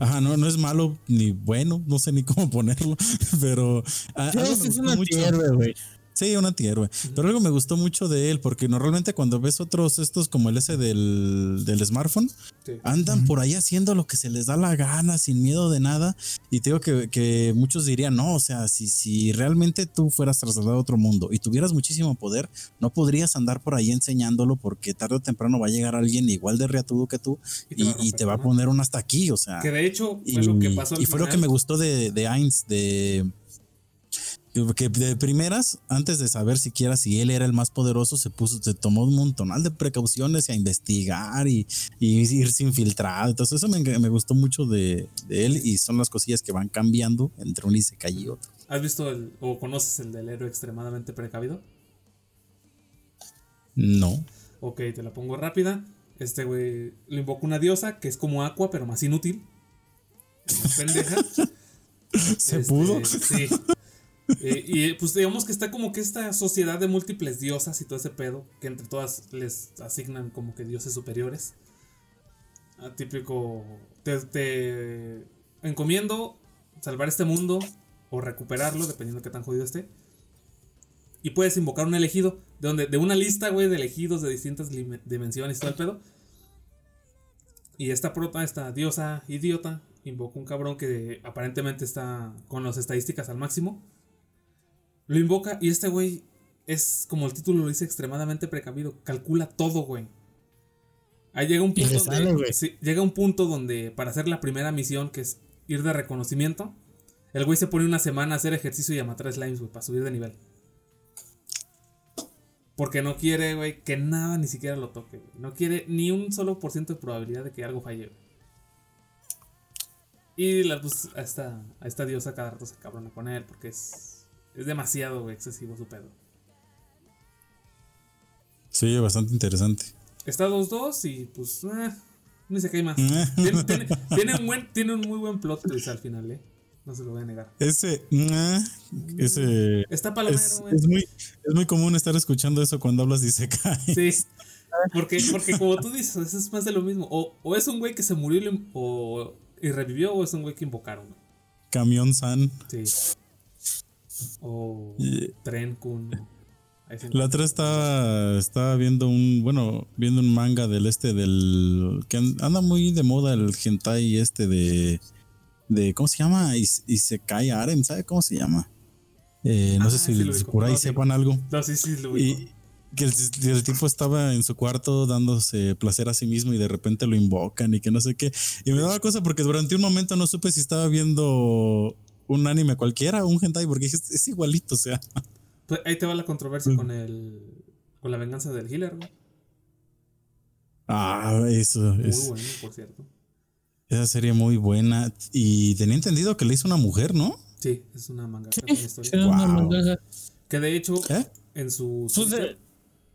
Ajá, no, no es malo ni bueno, no sé ni cómo ponerlo, pero a- Sí, es un antihéroe, güey. Sí, un antihéroe. Pero algo me gustó mucho de él, porque normalmente cuando ves otros estos como el ese del, del smartphone, Sí. andan por ahí haciendo lo que se les da la gana, sin miedo de nada. Y te digo que, que muchos dirían, no, o sea, si, si realmente tú fueras trasladado a otro mundo y tuvieras muchísimo poder, no podrías andar por ahí enseñándolo porque tarde o temprano va a llegar alguien igual de reatudo que tú Y te y, va a y te va poner un hasta aquí, o sea. Que de hecho Y, fue lo que pasó al y fue lo que me gustó de, de Ainz, de que de primeras, antes de saber siquiera si él era el más poderoso, se puso, se tomó un montonal de precauciones a investigar y, y irse infiltrado. Entonces, eso me, me gustó mucho de, de él y son las cosillas que van cambiando entre un Isekai y otro. ¿Has visto el, o conoces el del héroe extremadamente precavido? No. Ok, te la pongo rápida. Este güey lo invoca una diosa que es como Aqua, pero más inútil. Más pendeja. ¿Se Este, pudo? Sí. Eh, y pues digamos que está como que esta sociedad de múltiples diosas y todo ese pedo, que entre todas les asignan como que dioses superiores. Ah, típico, te, encomiendo salvar este mundo o recuperarlo, dependiendo de qué tan jodido esté. Y puedes invocar un elegido, de donde de una lista, güey, de elegidos de distintas dimensiones y todo el pedo. Y esta prota, esta diosa idiota, invoca un cabrón que aparentemente está con las estadísticas al máximo. Lo invoca y este güey es, como el título lo dice, extremadamente precavido. Calcula todo, güey. Ahí llega un punto donde. sale, güey. sí, llega un punto donde para hacer la primera misión, que es ir de reconocimiento, el güey se pone una semana a hacer ejercicio y a matar slimes, güey, para subir de nivel. Porque no quiere, güey, que nada ni siquiera lo toque, güey. No quiere ni un solo por ciento de probabilidad de que algo falle, güey. Y la, pues, a esta, a esta diosa cada rato se cabrona con él porque es, es demasiado, güey, excesivo su pedo. Sí, bastante interesante. Está 2-2 y pues, eh, no se cae más. tiene, tiene- tiene un buen, tiene un muy buen plot twist al final, eh. No se lo voy a negar. Ese, ah, ese Está palomero, es, güey. es muy, es muy común estar escuchando eso cuando hablas de Isekai. Sí. Porque, porque como tú dices, eso es más de lo mismo. O, o es un güey que se murió y, o, y revivió, o es un güey que invocaron. Camión San. Sí. O Y- Tren Kun. Se La otra estaba, estaba viendo un, bueno, viendo un manga del este del, que an- anda muy de moda el hentai este de, de, ¿cómo se llama? Is- Isekai Arem, ¿sabe cómo se llama? Eh, no Ah, sé si sí lo ubico. por ahí No, sí. sepan algo. No, sí, sí, lo. Y que el, el tipo estaba en su cuarto dándose placer a sí mismo y de repente lo invocan y que no sé qué. Y me daba cosa porque durante un momento no supe si estaba viendo un anime cualquiera un hentai porque es, es igualito, o sea. Pues ahí te va la Mm. controversia con el. Con la venganza del healer, güey. Ah, eso Muy es. bueno, por cierto. Esa serie muy buena. Y tenía entendido que le hizo una mujer, ¿no? Sí, es una manga. Sí, con historia. era una Wow. mangaka. Que de hecho, ¿Eh? en su. Pues, Twitter,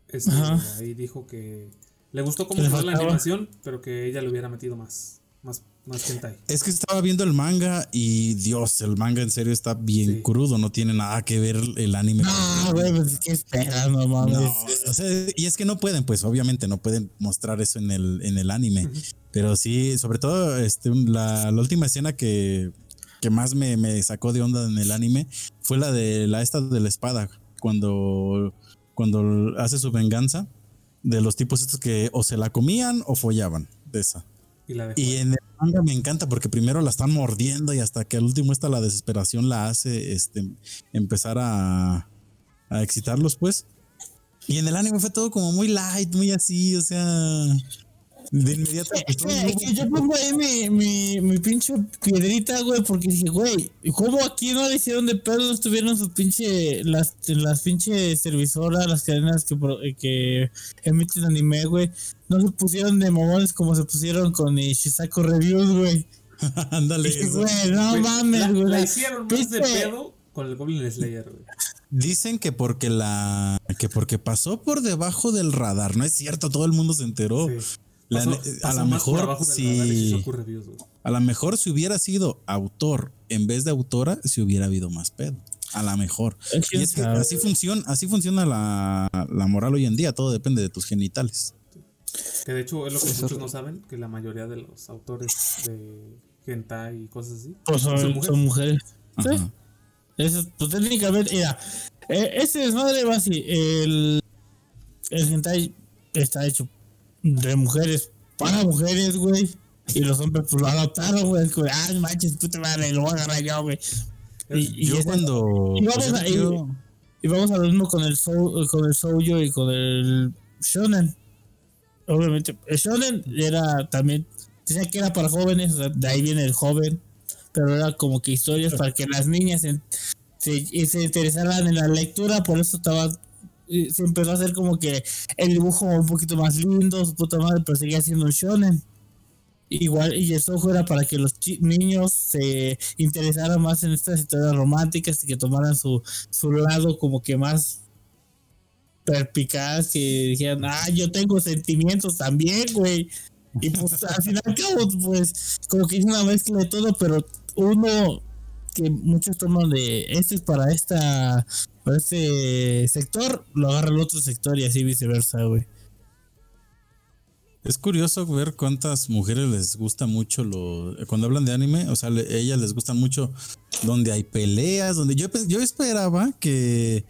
este, ahí dijo que le gustó cómo quedó la animación, pero que ella le hubiera metido más. Más, más hentai. Es que estaba viendo el manga y Dios, el manga en serio está bien Sí. crudo. No tiene nada que ver el anime. No, güey, pues qué esperas, no mames. No, o sea, y es que no pueden, pues obviamente no pueden mostrar eso en el, en el anime. Pero sí, sobre todo este, la, la última escena que, que más me, me sacó de onda en el anime fue la de la esta de la espada. Cuando, cuando hace su venganza de los tipos estos que o se la comían o follaban de esa. Y la dejó. Y en el manga me encanta porque primero la están mordiendo y hasta que al último esta la desesperación la hace este, empezar a, a excitarlos, pues. Y en el anime fue todo como muy light, muy así, o sea, de inmediato. Es que, es que yo pongo ahí mi, mi, mi pinche piedrita, güey, porque dije, güey, ¿cómo aquí no le hicieron de pedo? No estuvieron sus pinche, las, las pinche servisoras, las cadenas que, pro- eh, que emiten anime, güey. No se pusieron de mamones como se pusieron con Shizaku Reviews, güey. Ándale. Güey, no mames, güey. la la hicieron más de pedo con el Goblin Slayer, güey. Dicen que porque la que porque pasó por debajo del radar, no es cierto, todo el mundo se enteró. Sí. La Pasó- ne- pasó a lo mejor si Reviews, a lo mejor si hubiera sido autor en vez de autora, si hubiera habido más pedo. A la mejor. Es que Y es que sabe. así funciona, así funciona la, la moral hoy en día, todo depende de tus genitales. Que de hecho es lo que Eso- muchos no saben, que la mayoría de los autores de hentai y cosas así Pues son, son mujeres. son mujeres. Sí. Eso, pues técnicamente, mira, eh, este desmadre va así. El, el hentai está hecho de mujeres para mujeres, güey. Y los hombres, pues lo adoptaron, güey. Es como, ah, manches, puta madre, lo voy a agarrar yo, güey. Y, y Yo cuando. y vamos pues, a- yo- y vamos a lo mismo con el, sou, con el shoujo y con el shonen. Obviamente, el shonen era también, decía que era para jóvenes, de ahí viene el joven, pero era como que historias para que las niñas se, interesaran en la lectura, por eso estaba, se empezó a hacer como que el dibujo un poquito más lindo, su puta madre, pero seguía siendo un shonen. Igual, y el shoujo era para que los niños se interesaran más en estas historias románticas y que tomaran su, su lado como que más perpicaz, que dijeran, ah, yo tengo sentimientos también, güey. Y pues al fin y al cabo, pues, como que es una mezcla de todo, pero uno que muchos toman de este es para esta, para este sector, lo agarra el otro sector y así viceversa, güey. Es curioso ver cuántas mujeres les gusta mucho lo cuando hablan de anime, o sea, ellas les gustan mucho donde hay peleas, donde yo yo esperaba que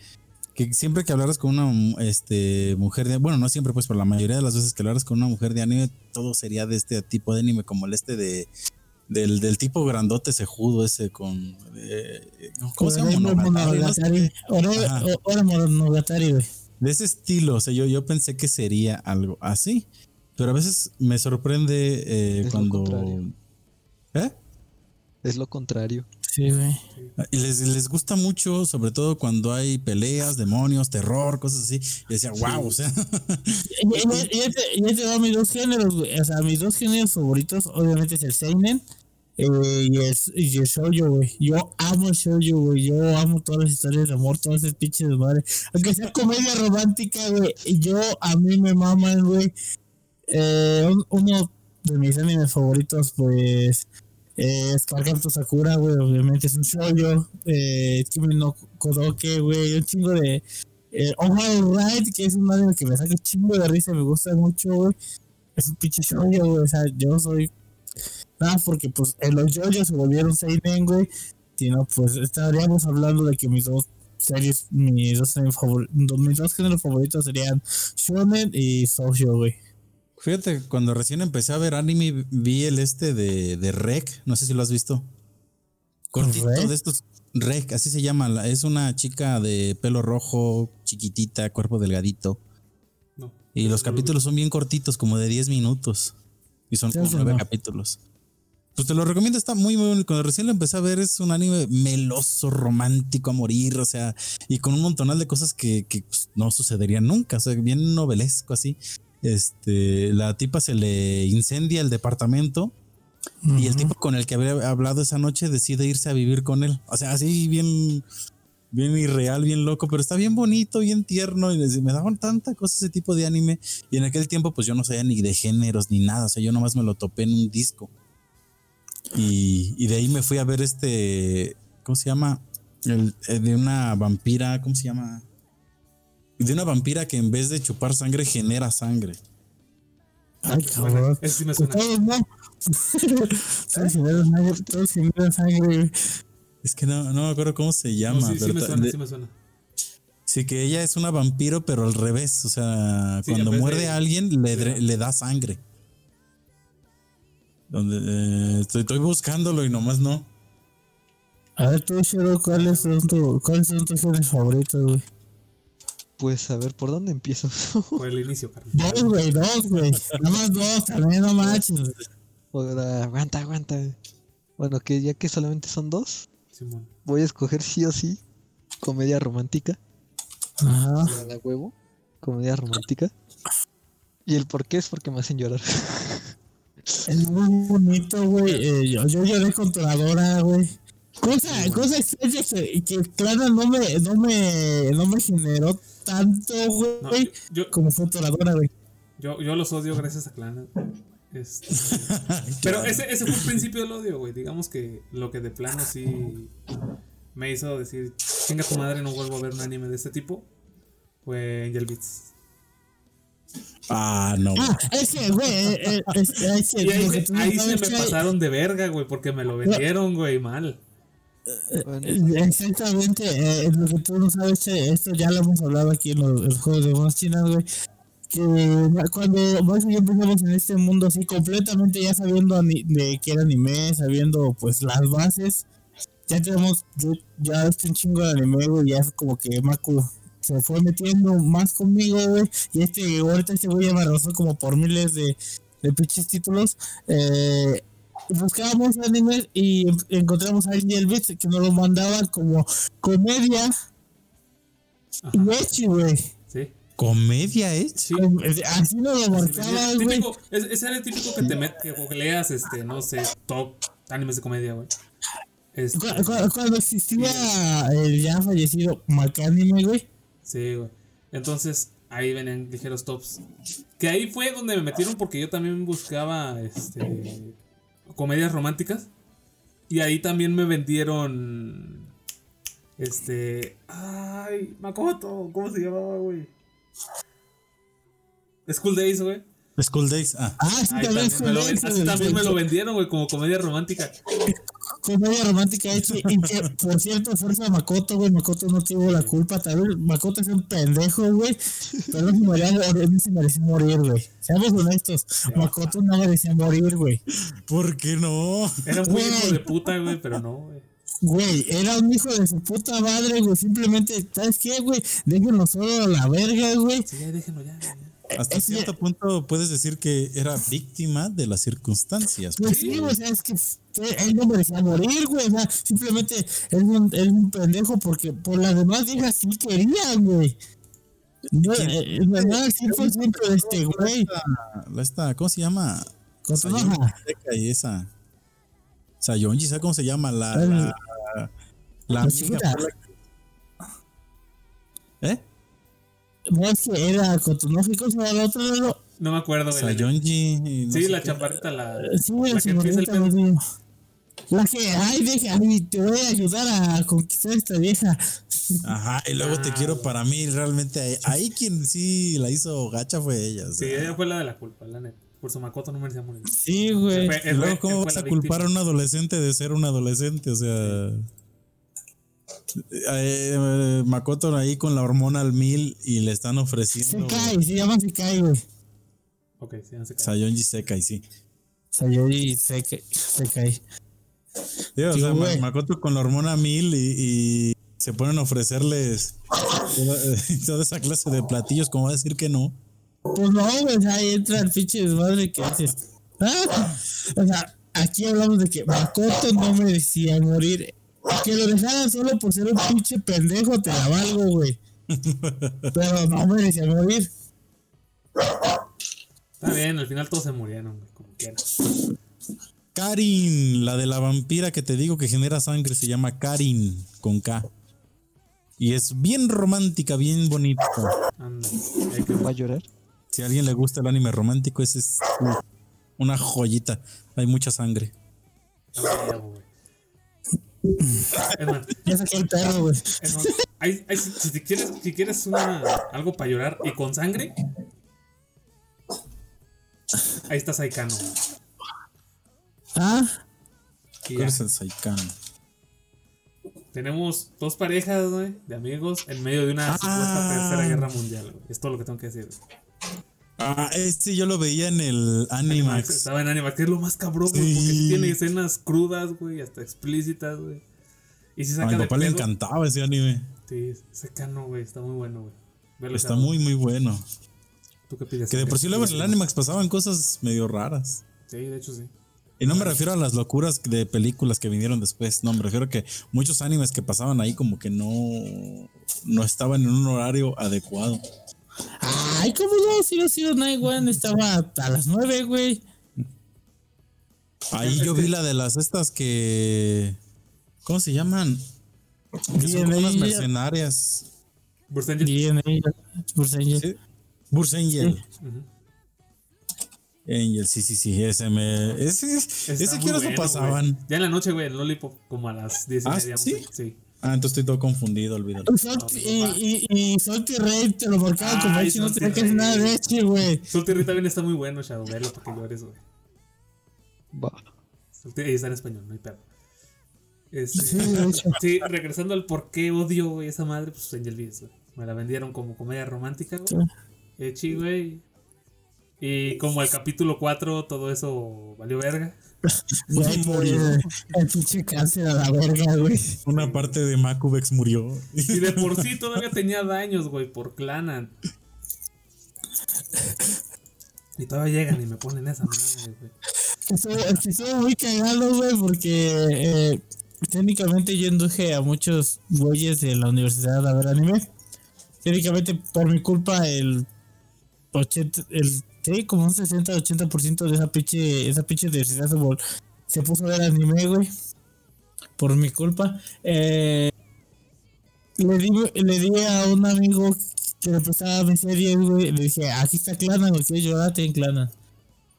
que siempre que hablaras con una este mujer de bueno, no siempre pues, pero la mayoría de las veces que hablaras con una mujer de anime todo sería de este tipo de anime como el este de del, del tipo grandote cejudo ese con eh, ¿cómo se llama? Monogatari. Monogatari. Güey. de ese estilo. O sea, yo, yo pensé que sería algo así. Pero a veces me sorprende eh, cuando. ¿Eh? Es lo contrario. Sí, güey. Y les, les gusta mucho, sobre todo cuando hay peleas, demonios, terror, cosas así. Y decía, wow, o sea. Y, y- y este, y este va a mis dos géneros, güey. O sea, mis dos géneros favoritos, obviamente, es el Seinen eh, y, el, y el Shoujo, güey. Yo amo el Shoujo, güey. Yo amo todas las historias de amor, todas esas pinches de madre. Aunque sea comedia romántica, güey. Yo, a mí me maman, güey. Eh, un- uno de mis animes favoritos, pues, es Kagami Sakura, güey. Obviamente es un Shoujo. Eh, Kimi no Kodoke, güey. Un chingo de eh, Override, que es un anime que me saca chingo de risa, me gusta mucho, güey. Es un pinche shoujo, güey. O sea, yo soy. Nada, porque pues en los yoyos se volvieron seinen, güey. Si no, pues estaríamos hablando de que mis dos series, mis dos, mis dos géneros favoritos serían Shonen y Shoujo, güey. Fíjate, cuando recién empecé a ver anime, vi el este de, de Rek. No sé si lo has visto. Cortito ¿Rec? de estos. Rek, así se llama. la- Es una chica de pelo rojo, chiquitita, cuerpo delgadito. No. Y los capítulos son bien cortitos, como de 10 minutos. Y son Sí, como sí, nueve no. capítulos. Pues te lo recomiendo, está muy, muy bueno. Cuando recién lo empecé a ver, es un anime meloso, romántico a morir, o sea, y con un montonal de cosas que, que, pues, no sucederían nunca, o sea, bien novelesco así. Este, la tipa se le incendia el departamento y el tipo con el que había hablado esa noche decide irse a vivir con él. O sea, así bien, bien irreal, bien loco, pero está bien bonito, bien tierno. Y me daban tanta cosa ese tipo de anime. Y en aquel tiempo, pues yo no sabía ni de géneros ni nada. O sea, yo nomás me lo topé en un disco. Y, y de ahí me fui a ver este. ¿Cómo se llama? El, eh, de una vampira. ¿Cómo se llama? De una vampira que en vez de chupar sangre genera sangre. Ay, cabrón. Ese sí me suena. todos no. todos generan sangre, todos generan sangre, güey. Es que no, no me acuerdo cómo se llama. No, sí, sí pero me ta- suena, de- sí me suena. Sí, que ella es una vampiro, pero al revés. O sea, Sí, cuando muerde de- a alguien, le, le da sangre. Donde eh, estoy, estoy buscándolo y nomás no. A ver, tú, Shiro, ¿cuáles son, tu, ¿cuáles son tus géneros favoritos, güey? Pues a ver, ¿por dónde empiezo? Por el inicio, carnal. Dos, güey, dos, güey. Nada más dos, también no manches. Ahora, aguanta, aguanta. Bueno, que ya que solamente son dos, Simón. voy a escoger sí o sí comedia romántica. Ajá. La huevo. Comedia romántica. Y el por qué es porque me hacen llorar. Es muy bonito, güey. Eh, yo, yo lloré con Toradora, güey. Cosa, cosa extraña que, que claro, no me, no me, no me generó tanto, No, güey, yo, como fue Toradora, güey. yo, yo los odio gracias a Clan. Este, pero ese, ese fue el principio del odio, güey. Digamos que lo que de plano sí. me hizo decir, chinga tu madre, no vuelvo a ver un anime de este tipo, fue Angel Beats. Ah, no. Ah, ese, güey. eh, eh, es- ese, Y ahí, no ahí se me Chay, pasaron de verga, güey, porque me lo vendieron, güey, mal. Eh, Exactamente, eh, lo que tú no sabes, esto ya lo hemos hablado aquí en los, los juegos de monos chinas, güey. Que cuando más bien empezamos en este mundo así completamente ya sabiendo de qué era anime, sabiendo pues las bases, ya tenemos, yo ya este un chingo de anime, güey, ya es como que Maku se fue metiendo más conmigo, güey, y este, ahorita este güey ya me arrasó como por miles de, de pinches títulos, eh, buscábamos animes y en- encontramos a Angel Beats que nos lo mandaba como comedia Ajá, y echi, güey. sí. ¿Comedia eh? Sí. Com- Así nos lo marcaba, güey. Es- ese era el típico que te met, que, que leas, este, no sé, top animes de comedia, güey. Este, Cu- cu- Cuando existía el ya fallecido Macanime, güey. Sí, güey. Entonces, ahí venían ligeros tops. Que ahí fue donde me metieron porque yo también buscaba este comedias románticas. Y ahí también me vendieron este, ay, Makoto, ¿cómo se llamaba, güey? School Days, güey. School Days. Ah. Ah, sí, también, también, me lo vendieron, güey, como comedia romántica. Comedia romántica hecha y que por cierto fuerza a Makoto güey Makoto no tuvo la culpa tal vez Makoto es un pendejo güey pero no se merecía, no se merecía morir güey seamos honestos Makoto no merecía morir güey ¿Por qué no? Era muy Güey. hijo de puta, güey, pero no, güey. Güey, era un hijo de su puta madre, güey. Simplemente, ¿sabes qué, güey? Déjenlo solo a la verga, güey. Sí, ya déjenlo ya. ya. Hasta cierto punto puedes decir que era víctima de las circunstancias. Pues sí, güey, o sea, es que él no merecía morir, güey. O sea, simplemente es un, es un pendejo porque por las demás viejas sí querían, güey. No, eh, no, no, sí fue siempre este, güey. Esta- la esta, ¿Cómo se llama? Seca y esa. Sayonji, ¿sabes cómo se llama? La. El- La, la La amiga la- ¿Eh? No es que era cotonógico, o sea, la otra no. No me acuerdo, güey. la. Sayonji. y no Sí, la qué. chaparrita, la, Sí, güey, la la que empieza el. La que, ay, deja, ay, te voy a ayudar a conquistar a esta vieja. Ajá, y luego te Ah, quiero para mí. Realmente ahí, ahí quien sí la hizo gacha fue ella. o Sí, sea. ella fue la de la culpa, la neta. Por su Makoto no merecía morir. Sí, güey. Y él luego, fue- ¿cómo vas a culpar a un adolescente de ser un adolescente? O sea. eh, Makoto ahí con la hormona al mil y le están Se ofreciendo. cae, se llama se cae, güey. Ok, sí, no se cae. Sayonji seca y sí. Se, ca- se cae. Digo, o sea, güey. Makoto con la hormona mil y, y se ponen a ofrecerles toda, toda esa clase de platillos, como va a decir que no. Pues no, sea, ahí entra el pinche desmadre que haces. ¿Ah? O sea, aquí hablamos de que Makoto no merecía morir. Que lo dejaran solo por ser un pinche pendejo, te la valgo, güey. Pero no merecía morir. Está bien, al final todos se murieron, güey, como quieran. Karin, la de la vampira que te digo que genera sangre, se llama Karin con K. Y es bien romántica, bien bonita. Anda, hay que ¿Va a llorar? Si a alguien le gusta el anime romántico, ese es una joyita. Hay mucha sangre. saqué el perro, güey. si, si te quieres, si quieres una, algo para llorar y con sangre, ahí está Saikano. Ah, Y ¿Cuál ya. es el Saikan? Tenemos dos parejas, güey, de amigos en medio de una supuesta Ah. tercera guerra mundial, güey. Es todo lo que tengo que decir. güey. Ah, este yo lo veía en el Animax. Estaba en Animax, que es lo más cabrón, güey, porque Sí. tiene escenas crudas, güey, hasta explícitas, güey. Y si A mi de papá le encantaba ese anime. Sí, Saikano, güey, está muy bueno, güey. Está muy, muy bueno. ¿Tú qué pides? Que de ¿Qué por sí luego en el Animax pasaban cosas medio raras. Sí, de hecho sí. Y no me refiero a las locuras de películas que vinieron después, no, me refiero a que muchos animes que pasaban ahí como que no, no estaban en un horario adecuado. ay, ¿cómo no? Si no, Zero Night One estaba a las nueve, güey. Ahí yo vi la de las estas que... ¿Cómo se llaman? Que son como unas mercenarias. Burst Angel. ¿Sí? Ujú. Angel, sí, sí, sí, ese me... Ese, ese quiero lo bueno, pasaban. güey. Ya en la noche, güey, en Lollipop, como a las 10 y ¿Ah, media. sí? sí. Ah, entonces estoy todo confundido, olvídalo. Y, y, y Salty Ray te lo marcaba Echi, no tenía que hacer nada de Echi, güey. Salty Ray también está muy bueno, Shadow. Velo para que llores, güey. Va. Salty Ray está en español, no hay pedo. Este, Sí, sí, regresando al por qué odio, güey, esa madre, pues Angel Beats, güey. Me la vendieron como comedia romántica, güey. Echi, güey. Y como el capítulo 4, todo eso valió verga. Güey, murió. güey, El pinche cáncer a la verga, güey. Una parte de Macubex murió. Y de por sí todavía tenía daños, güey, por Clanan. Y todavía llegan y me ponen esa madre, güey. Estuvo, estuvo muy cagado, güey, porque eh, técnicamente yo induje a muchos güeyes de la universidad a ver anime. Técnicamente, por mi culpa, el 80, el, sí, como un 60-80% de esa pinche, esa pinche universidad se, se puso a ver anime, güey. Por mi culpa. Eh, le, di, le di a un amigo que le prestaba mis series, güey. Le dije, aquí está Clana, güey, si llorate en Clana.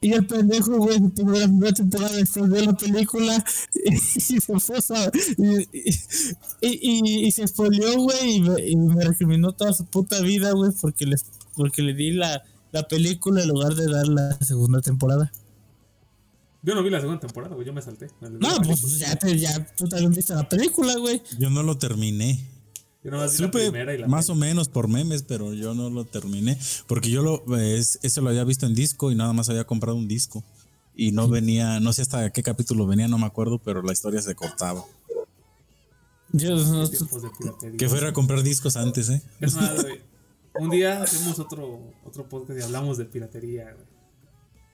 Y el pendejo, güey, tuvo la primera temporada de la película y, se puso y, y, se expolió, güey, y, me- y me recriminó toda su puta vida, güey, porque, les, porque le di la, la película en lugar de dar la segunda temporada. Yo no vi la segunda temporada, güey, yo me salté. Me No, la pues ya, te, ya tú también viste la película, güey. Yo no lo terminé. Yo nomás vi la Supe primera y la más o menos por memes, pero yo no lo terminé. Porque yo lo, es, ese lo había visto en disco y nada más había comprado un disco. Y no venía, no sé hasta qué capítulo venía, no me acuerdo, pero la historia se cortaba. Yo no. Que fuera a comprar discos antes, ¿eh? Es más, güey. Un día hacemos otro, otro podcast y hablamos de piratería, güey.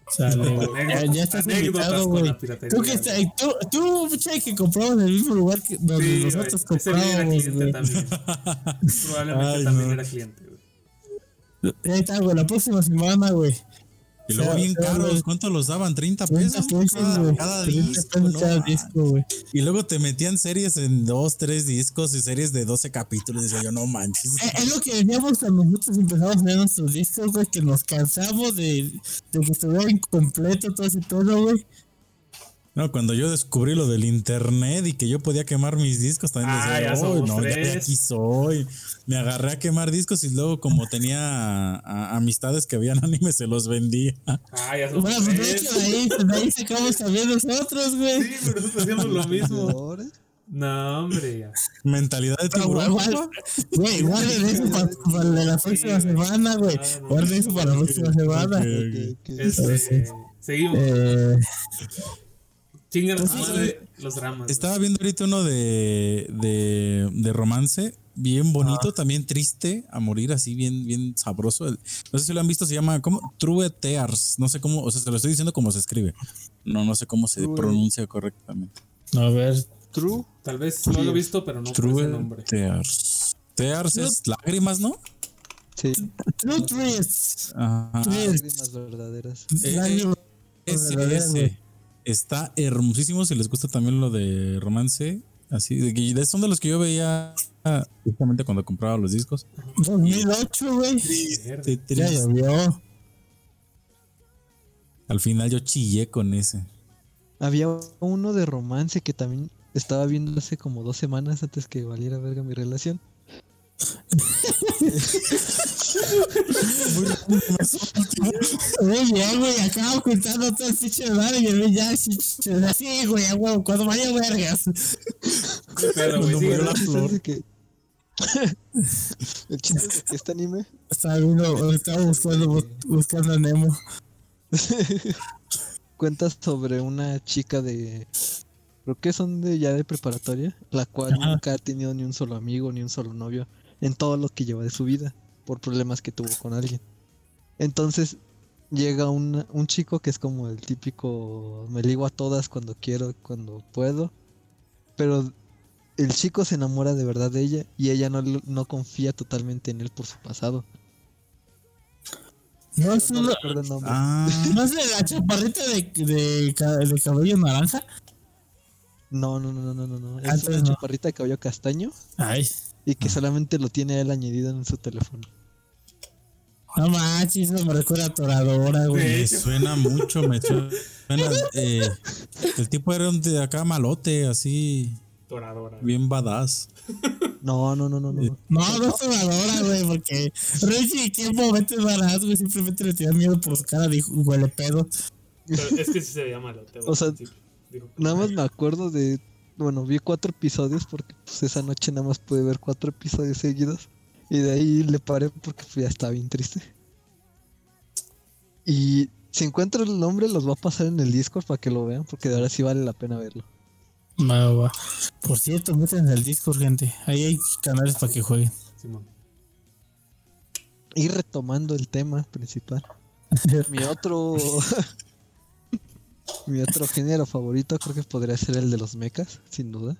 sale, ya, estás invitado, güey. Tú que está, tú, tú, che, que compramos en el mismo lugar que donde Sí, nosotros Ese cliente güey. también. Probablemente Ay, también no. era cliente, güey. Ahí está, güey, la próxima semana, güey. Y luego O sea, bien caros, güey, ¿cuánto los daban? 30 30 pesos. cada, güey. cada 30 disco, pesos no cada mames. disco, güey. Y luego te metían series en dos, tres discos y series de 12 capítulos. Y decía yo, no manches. Eh, Es lo que decíamos cuando nosotros empezamos a ver nuestros discos, güey, que nos cansamos de, de que estuviera incompleto todo ese todo, güey. No, cuando yo descubrí lo del internet y que yo podía quemar mis discos, también Ah, ya decía, "Oh, no, ya tres". aquí soy. Me agarré a quemar discos y luego, como tenía a- amistades que veían anime, se los vendía. Ah, ya somos Bueno, pues de hecho, ahí, de ahí sacamos también nosotros, güey. Sí, pero nosotros hacíamos lo mismo. No, hombre, ya. Mentalidad de tiburón. Güey, guarden eso para, para la próxima semana, güey. Guarden eso para la próxima semana. Este, seguimos. Eh, Pues los dramas. Estaba viendo ahorita uno de, de, de romance, bien bonito, también triste, a morir, así bien, bien sabroso. El- No sé si lo han visto, se llama ¿cómo? True Tears. No sé cómo, o sea, se lo estoy diciendo como se escribe. No, no sé cómo se True. pronuncia correctamente. a ver, True. Tal vez lo he visto, pero no True nombre. Tears. Tears es lágrimas, ¿no? Sí. True. Lágrimas verdaderas. Eh, Ese, ese. Está hermosísimo. Si les gusta también lo de romance, así. De son de los que yo veía justamente cuando compraba los discos. 2008, güey. Ya llovió. Al final yo chillé con ese. Había uno de romance que también estaba viendo hace como dos semanas antes que valiera verga mi relación. Muy bien, güey. Acabo ocultando todo el pinche de y güey. Ya, sí, sí, güey, a huevo. Cuando vaya vergas. Pero, güey, murió la flor. es de que- El chiste es de que este anime Estaba viendo, estaba buscando, buscando a Nemo. cuenta sobre una chica de creo que son de ya de preparatoria, la cual Ajá. nunca ha tenido ni un solo amigo ni un solo novio en todo lo que lleva de su vida por problemas que tuvo con alguien. Entonces llega un, un chico que es como el típico me ligo a todas cuando quiero, cuando puedo, pero el chico se enamora de verdad de ella y ella no, lo- no confía totalmente en él por su pasado. No es, No nombre. Ah, no es de la chaparrita de, de, ca- de cabello naranja. No, no, no, no, no, no, no. Es Antes una no. chaparrita de cabello castaño Ay, y que solamente lo tiene él añadido en su teléfono. no manches, eso me recuerda a Toradora, güey. me suena mucho, me suena. eh, el tipo era un de acá malote, así. Toradora. Bien badass. No, no, no, no, no. No, no es tomadora, güey, porque Richie, ¿en qué momento es barato, güey? Simplemente le tenía miedo por su cara, dijo, huele pedo. Pero es que sí se veía malo. te voy a O sea. Dijo, Nada más me acuerdo de. Bueno, vi cuatro episodios porque pues, esa noche nada más pude ver cuatro episodios seguidos. Y de ahí le paré porque pues, ya estaba bien triste. Y si encuentro el nombre, los voy a pasar en el Discord para que lo vean, porque de ahora sí vale la pena verlo. Va, va. Por cierto, métanse al Discord, gente. Ahí hay canales para que jueguen. Simón. Y retomando el tema principal. Mi otro. mi otro género favorito creo que podría ser el de los mechas, sin duda.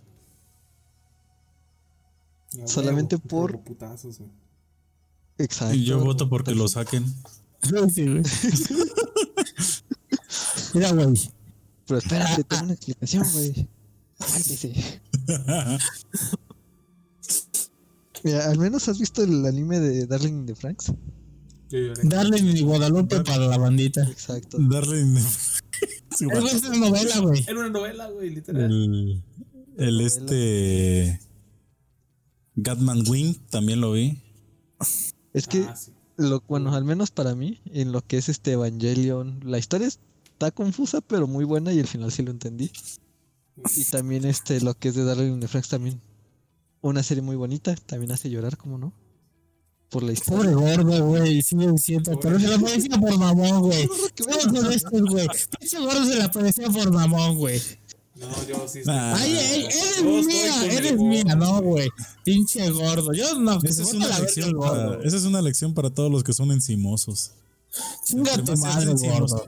Ya, Solamente huevo, por- por putazos, güey. Exacto. Y yo voto porque lo saquen. Sí, güey. Mira, güey. Pero espérate, tengo una explicación, güey. Cállese. Mira, al menos has visto el anime de Darling in the Franks. Darling y Guadalupe para la bandita. Exacto. Darle Es es una novela, güey. Era una novela, güey, literal. el, el este Gatman Wing también lo vi. Es que, Ah, sí. lo, bueno, al menos para mí, en lo que es este Evangelion, la historia está confusa, pero muy buena y al final sí lo entendí. Y también este, lo que es de Darling in the Franks también. Una serie muy bonita, también hace llorar, como no? Por la historia. Pobre gordo, güey. Sigue diciendo. Pero se la parecía por mamón, güey. Todos son estos, güey. Pinche gordo se la parecía por mamón, güey. No, yo sí. Ay, eres mía, con eres mía, no, güey. Pinche gordo. Yo no, que Esa es, una lección para, gordo. esa es una lección para todos los que son encimosos. Chinga tu madre, encimoso- gordo.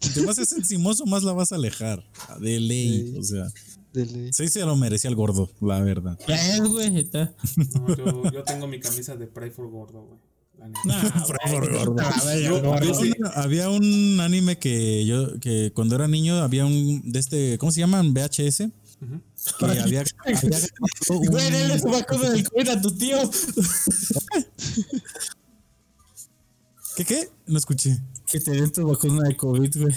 Entre más seas encimoso, más la vas a alejar. De ley. Sí. O sea, Dele. sí se lo merecía el gordo, la verdad. Ya es, güey. está. No, yo, yo tengo mi camisa de Pray for Gordo, güey. Nah. Había un anime que yo, que cuando era niño, había un de este, ¿cómo se llaman? VHS. Ujú. Que había, había un- Güey, él se va a comer el COVID a tu tío. ¿Qué qué? No escuché. Que te den tu vacuna de COVID, güey.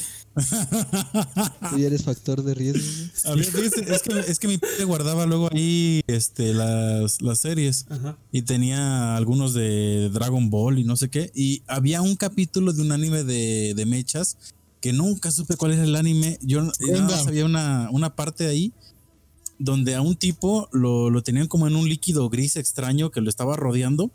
Tú ya eres factor de riesgo. es, que, es que mi padre guardaba luego ahí este, las, las series Ajá. y tenía algunos de Dragon Ball y no sé qué. Y había un capítulo de un anime de, de mechas que nunca supe cuál era el anime. Yo nada más había una, una parte ahí donde a un tipo lo, lo tenían como en un líquido gris extraño que lo estaba rodeando.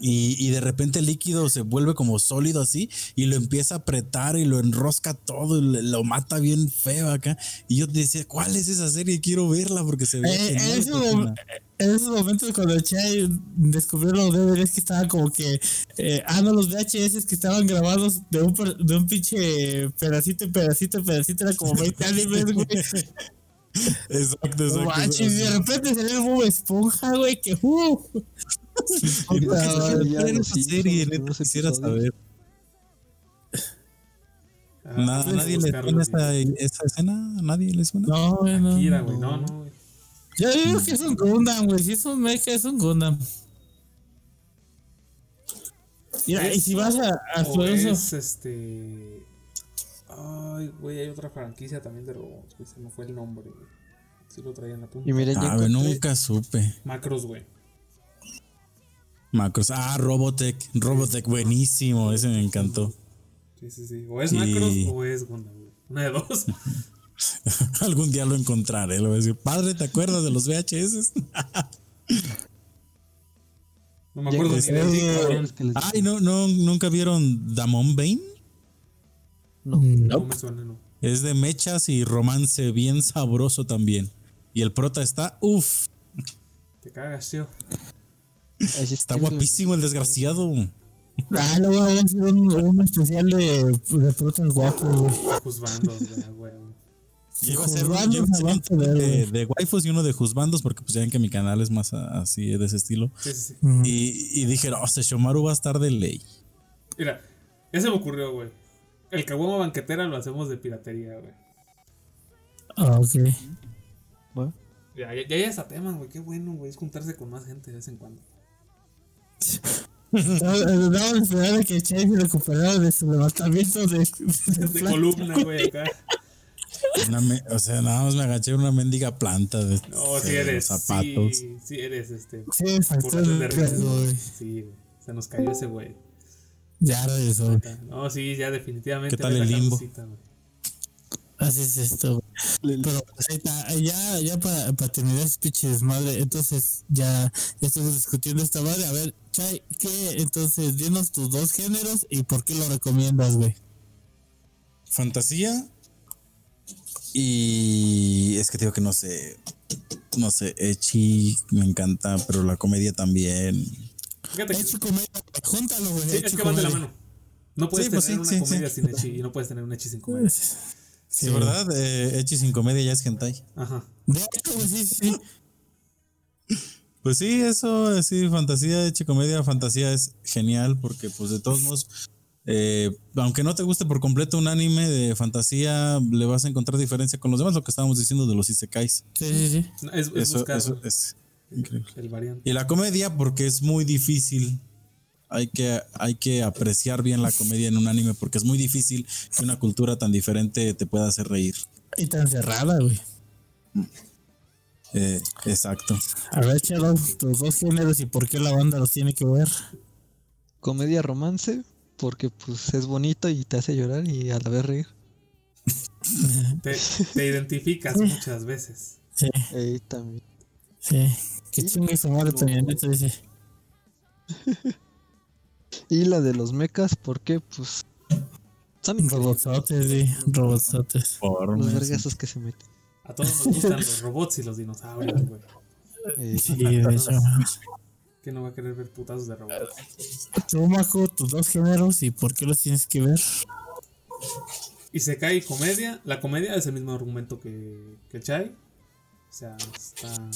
Y, y de repente el líquido se vuelve como sólido así y lo empieza a apretar y lo enrosca todo y lo mata bien feo acá. Y yo decía, ¿cuál es esa serie? Quiero verla porque se ve Eh, en, esos escena". mom- en esos momentos cuando Chai descubrió los DVDs que estaban como que eh, ah no los VHS que estaban grabados de un de un pinche pedacito pedacito pedacito era como 20 animes güey Exacto, exacto. y de repente salió Bob Esponja güey que uh, ¿Y por qué Ah, no ya era los esa Simpsons, serie? nuevos Neta, quisiera episodios. saber. Ah, Na- vamos a ¿Nadie le suena esa, esa escena? ¿A ¿Nadie le suena? no güey no, Akira, güey. No, no, güey. yo digo que es un Gundam güey si es un mecha es un Gundam Mira, y si vas a, a O su es este. Ay, güey, hay otra franquicia también de robots, güey. Se me fue el nombre, güey. Sí lo traía en la punta. Y miren, ya A ver, encontré- nunca supe. Macros, güey. Macros. Ah, Robotech. Robotech, buenísimo. Ese me encantó. Sí, sí, sí. O es Sí. Macros o es Gundam, güey. Una de dos. Algún día lo encontraré. Le voy a decir, padre, ¿te acuerdas de los VHS? No me acuerdo ni Este, Ay, no, no, ¿nunca vieron Damon Bane? No. No me suena, no. Es de mechas y romance bien sabroso también. Y el prota está, uff, Te cagas, tío. Está guapísimo el desgraciado. Ah, luego vamos a hacer un, un especial de, de guapos, güey. Juzbandos, güey. Iba a ser un de de, waifus y uno de juzbandos, porque pues ya ven que mi canal es más a- así de ese estilo. Sí, sí, sí. Y, y dije, no, Seshomaru va a estar de ley. Mira, ya se me ocurrió, güey. El caguama banquetera lo hacemos de piratería, güey. Ah, ok. Bueno, Ya, ya, ya hasta temas, güey. Qué bueno, güey. Es juntarse con más gente de vez en cuando. Vamos a esperar a que Chase se recuperara de su levantamiento de, de De columna, güey, acá. Una me- o sea, nada más me agaché en una mendiga planta de, No, si de eres. zapatos. Sí, sí eres este. Sí, güey. Sí. Se nos cayó ese güey. Ya regresó. No, sí, ya definitivamente. ¿Qué tal el la limbo? Así es esto, güey. Pero ahí está, ya, ya para, para terminar ese pinche desmadre, entonces ya, ya estamos discutiendo esta madre. A ver, Chay, ¿qué? Entonces, dinos tus dos géneros y por qué lo recomiendas, güey. Fantasía. Y es que te digo que no sé. No sé, Echi me encanta, pero la comedia también. Fíjate. Hecho comedia, júntalo, güey. Sí, es hecho que van de la mano. No puedes Sí, pues tener sí, una sí, comedia sí. sin Echi y no puedes tener un Echi sin comedia. Sí, ¿verdad? Eh, Echi sin comedia ya es hentai. Ajá. De hecho, güey, sí, sí, sí. Pues sí, eso, sí, fantasía, Echi comedia, fantasía es genial porque pues de todos modos, eh, aunque no te guste por completo un anime de fantasía, le vas a encontrar diferencia con los demás, lo que estábamos diciendo de los isekais. Sí, sí, sí. No, Es, es Eso, buscar eso es increíble. el variante. Y la comedia porque es muy difícil. Hay que, hay que apreciar bien la comedia en un anime porque es muy difícil que una cultura tan diferente te pueda hacer reír. Y tan cerrada, güey. Eh, exacto. A ver, Chalo, tus dos géneros y por qué la banda los tiene que ver. Comedia romance, porque pues es bonito y te hace llorar y a la vez reír. Te, te identificas muchas veces. Sí, también. sí. Que chingue su madre, Nieto dice. Y la de los mechas, porque pues son Robotsotes, sí, robotsotes. los vergazos que se meten. A todos nos gustan los robots y los dinosaurios, güey. Ey, Sí, de hecho. ¿Quién no va a querer ver putazos de robots? Tú, Majo, tus dos géneros y por qué los tienes que ver. Y se cae comedia. La comedia es el mismo argumento que, que Chai. O sea, está.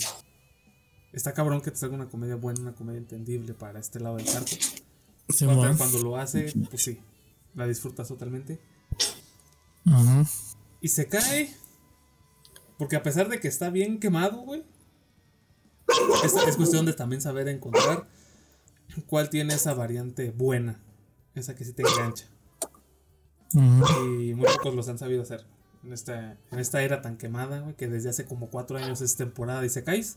Está cabrón que te salga una comedia buena, una comedia entendible para este lado del charco. Pero cuando lo hace, pues sí, la disfrutas totalmente. Ajá. Y se cae. Porque a pesar de que está bien quemado, güey. Es, es cuestión de también saber encontrar cuál tiene esa variante buena. Esa que sí te engancha. Ajá. Y muy pocos los han sabido hacer. En esta, en esta era tan quemada, güey, que desde hace como cuatro años es temporada y se caes.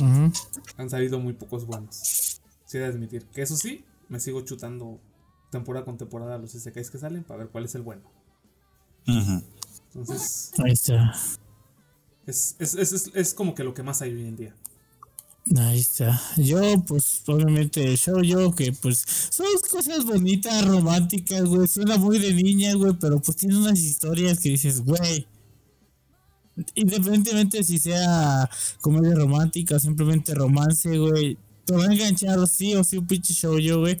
Ajá. Han salido muy pocos buenos. Sí, de admitir. Que eso sí, me sigo chutando temporada con temporada los Isekais que salen para ver cuál es el bueno. Entonces, Ahí está. es, es, es, es, es como que lo que más hay hoy en día. Ahí está. Yo, pues, obviamente, yo, yo, que pues, son cosas bonitas, románticas, güey. Suena muy de niña, güey, pero pues tiene unas historias que dices, güey. Independientemente si sea comedia romántica o simplemente romance, güey. Te va a enganchar sí o sí un pinche show yo, güey.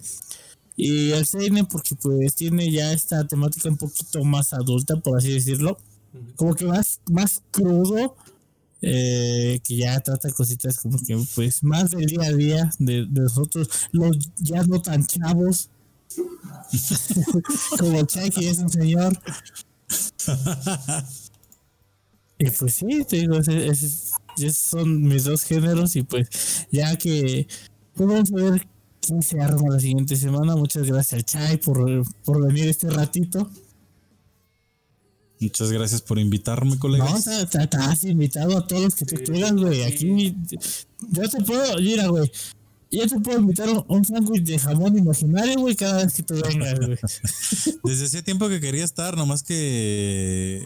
Y el Seinen porque pues tiene ya esta temática un poquito más adulta, por así decirlo. Como que más, más crudo eh, que ya trata cositas como que pues más del día a día de, de nosotros, los ya no tan chavos, como ya es un señor. y pues sí, te digo, ese- ese- esos son mis dos géneros y pues ya que pues vamos a ver quién se arma la siguiente semana. Muchas gracias al Chai por, por venir este ratito. Muchas gracias por invitarme, No, colegas. te- te- estás invitado a todos los que Sí, quieras, güey. Aquí yo te puedo, mira, güey. Yo te puedo invitar un, un sándwich de jamón imaginario, güey, cada vez que tú vengas, güey. Desde hacía tiempo que quería estar, nomás que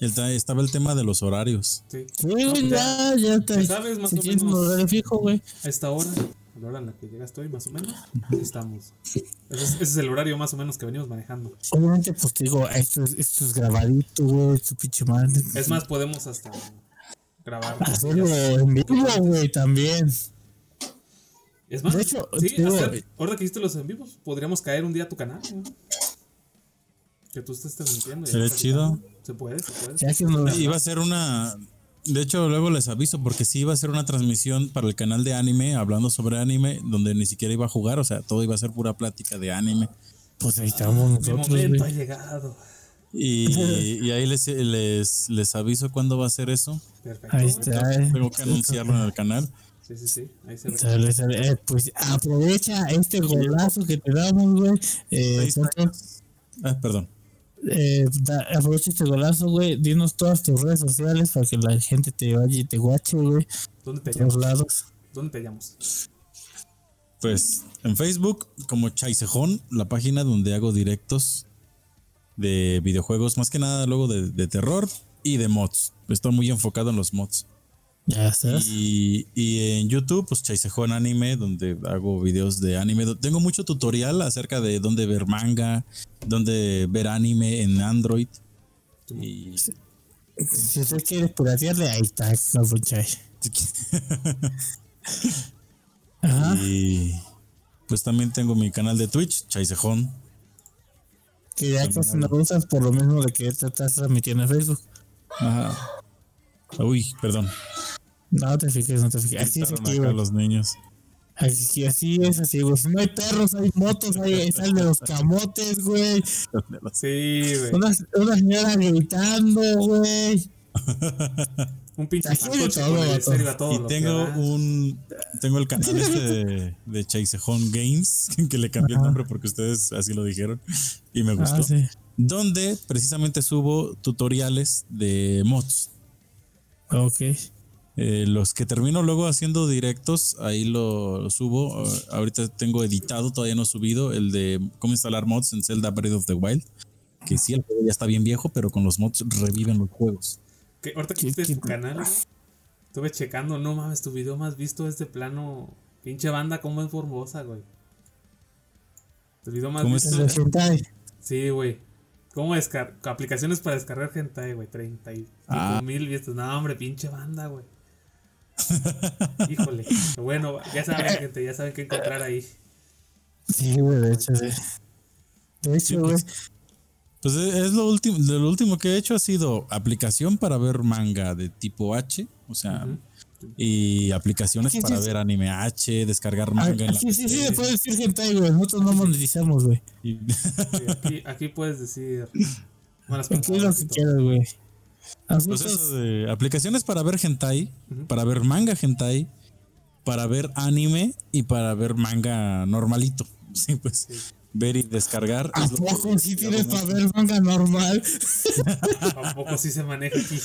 el ta- estaba el tema de los horarios. Sí. Sí, güey, ya, ya te. Sabes, más si o un menos. horario fijo, güey. A esta hora, a la hora en la que llegaste hoy, más o menos, ahí estamos. Ese es, ese es el horario más o menos que venimos manejando. Obviamente, pues te digo, esto es, esto es grabadito, güey, tu pinche madre. Es más, podemos hasta grabar. Hacerlo en vivo, güey, también. Es más, De hecho, sí, digo, ahora que hiciste los en vivos, podríamos caer un día a tu canal. güey. Que tú estés transmitiendo. Sería chido. Se puede, se puede. No. Iba a ser una. De hecho, luego les aviso, porque sí iba a ser una transmisión para el canal de anime, hablando sobre anime, donde ni siquiera iba a jugar, o sea, todo iba a ser pura plática de anime. Pues ahí estamos Mi nosotros, momento ha llegado. Y, y ahí les, les, les aviso cuándo va a ser eso. Perfecto. Ahí está. Tengo que anunciarlo en el canal. Sí, sí, sí. Ahí se ve. Sale, sale. Eh, pues aprovecha este golazo que te damos, güey. Eh. Ah, perdón. Eh, da- aprovecha este golazo, güey. Dinos todas tus redes sociales para que la gente te vaya y te guache, güey. ¿Dónde te De todos hallamos? lados. ¿Dónde te hallamos? Pues en Facebook como Chaisejón, la página donde hago directos de videojuegos, más que nada luego de, de terror y de mods. Estoy muy enfocado en los mods. Ya estás. Y, y en YouTube, pues Chaisejón Anime, donde hago videos de anime. Tengo mucho tutorial acerca de dónde ver manga, dónde ver anime en Android. Y Si usted quiere piratearle, ahí está, no puchay. Ajá. Y pues también tengo mi canal de Twitch, Chaisejón. Que ya casi no usas por lo mismo de que te estás transmitiendo en Facebook. Ajá. Uy, perdón. No te fijes, no te fijes. Así es aquí, güey. los niños. Así es, así, güey. No hay perros, hay motos, hay, ahí salen los camotes, güey. Sí, güey. Una, una señora gritando, güey. Un pinche de Y tengo un tengo el canal este de, de Chaisejón Games, que le cambié el nombre porque ustedes así lo dijeron y me gustó. Ah, sí. Donde precisamente subo tutoriales de mods. Ok. Eh, los que termino luego haciendo directos, ahí lo, lo subo. Uh, ahorita tengo editado, todavía no he subido, el de cómo instalar mods en Zelda Breath of the Wild. Que sí, el juego ya está bien viejo, pero con los mods reviven los juegos. Que ahorita que ¿Qué- hiciste qué- tu canal, güey, estuve checando, no mames, tu video más visto es de plano. Pinche banda, cómo es formosa, güey. Tu video más ¿Cómo visto. El de hentai. Sí, güey. ¿Cómo descar aplicaciones para descargar hentai, güey? 30 y Ah. mil vistas. No, hombre, pinche banda, güey. Híjole. Bueno, ya saben, gente, ya saben qué encontrar ahí. Sí, güey, de hecho, sí. De hecho, güey. Pues es es lo último, lo último que he hecho ha sido aplicación para ver manga de tipo H, o sea, y aplicaciones Sí, sí, para sí. ver anime H, descargar Ah, manga en la sí, sí, sí, PC. le puedes decir hentai, güey. Nosotros no monetizamos, güey. Sí, aquí, aquí puedes decir malas ¿Qué es lo que quieras, güey? Pues Nosotros, eso de aplicaciones para ver hentai, para ver manga hentai, para ver anime y para ver manga normalito. Sí, pues ver y descargar. ¿a que poco sí hago tienes para ver manga normal? Tampoco sí se maneja aquí.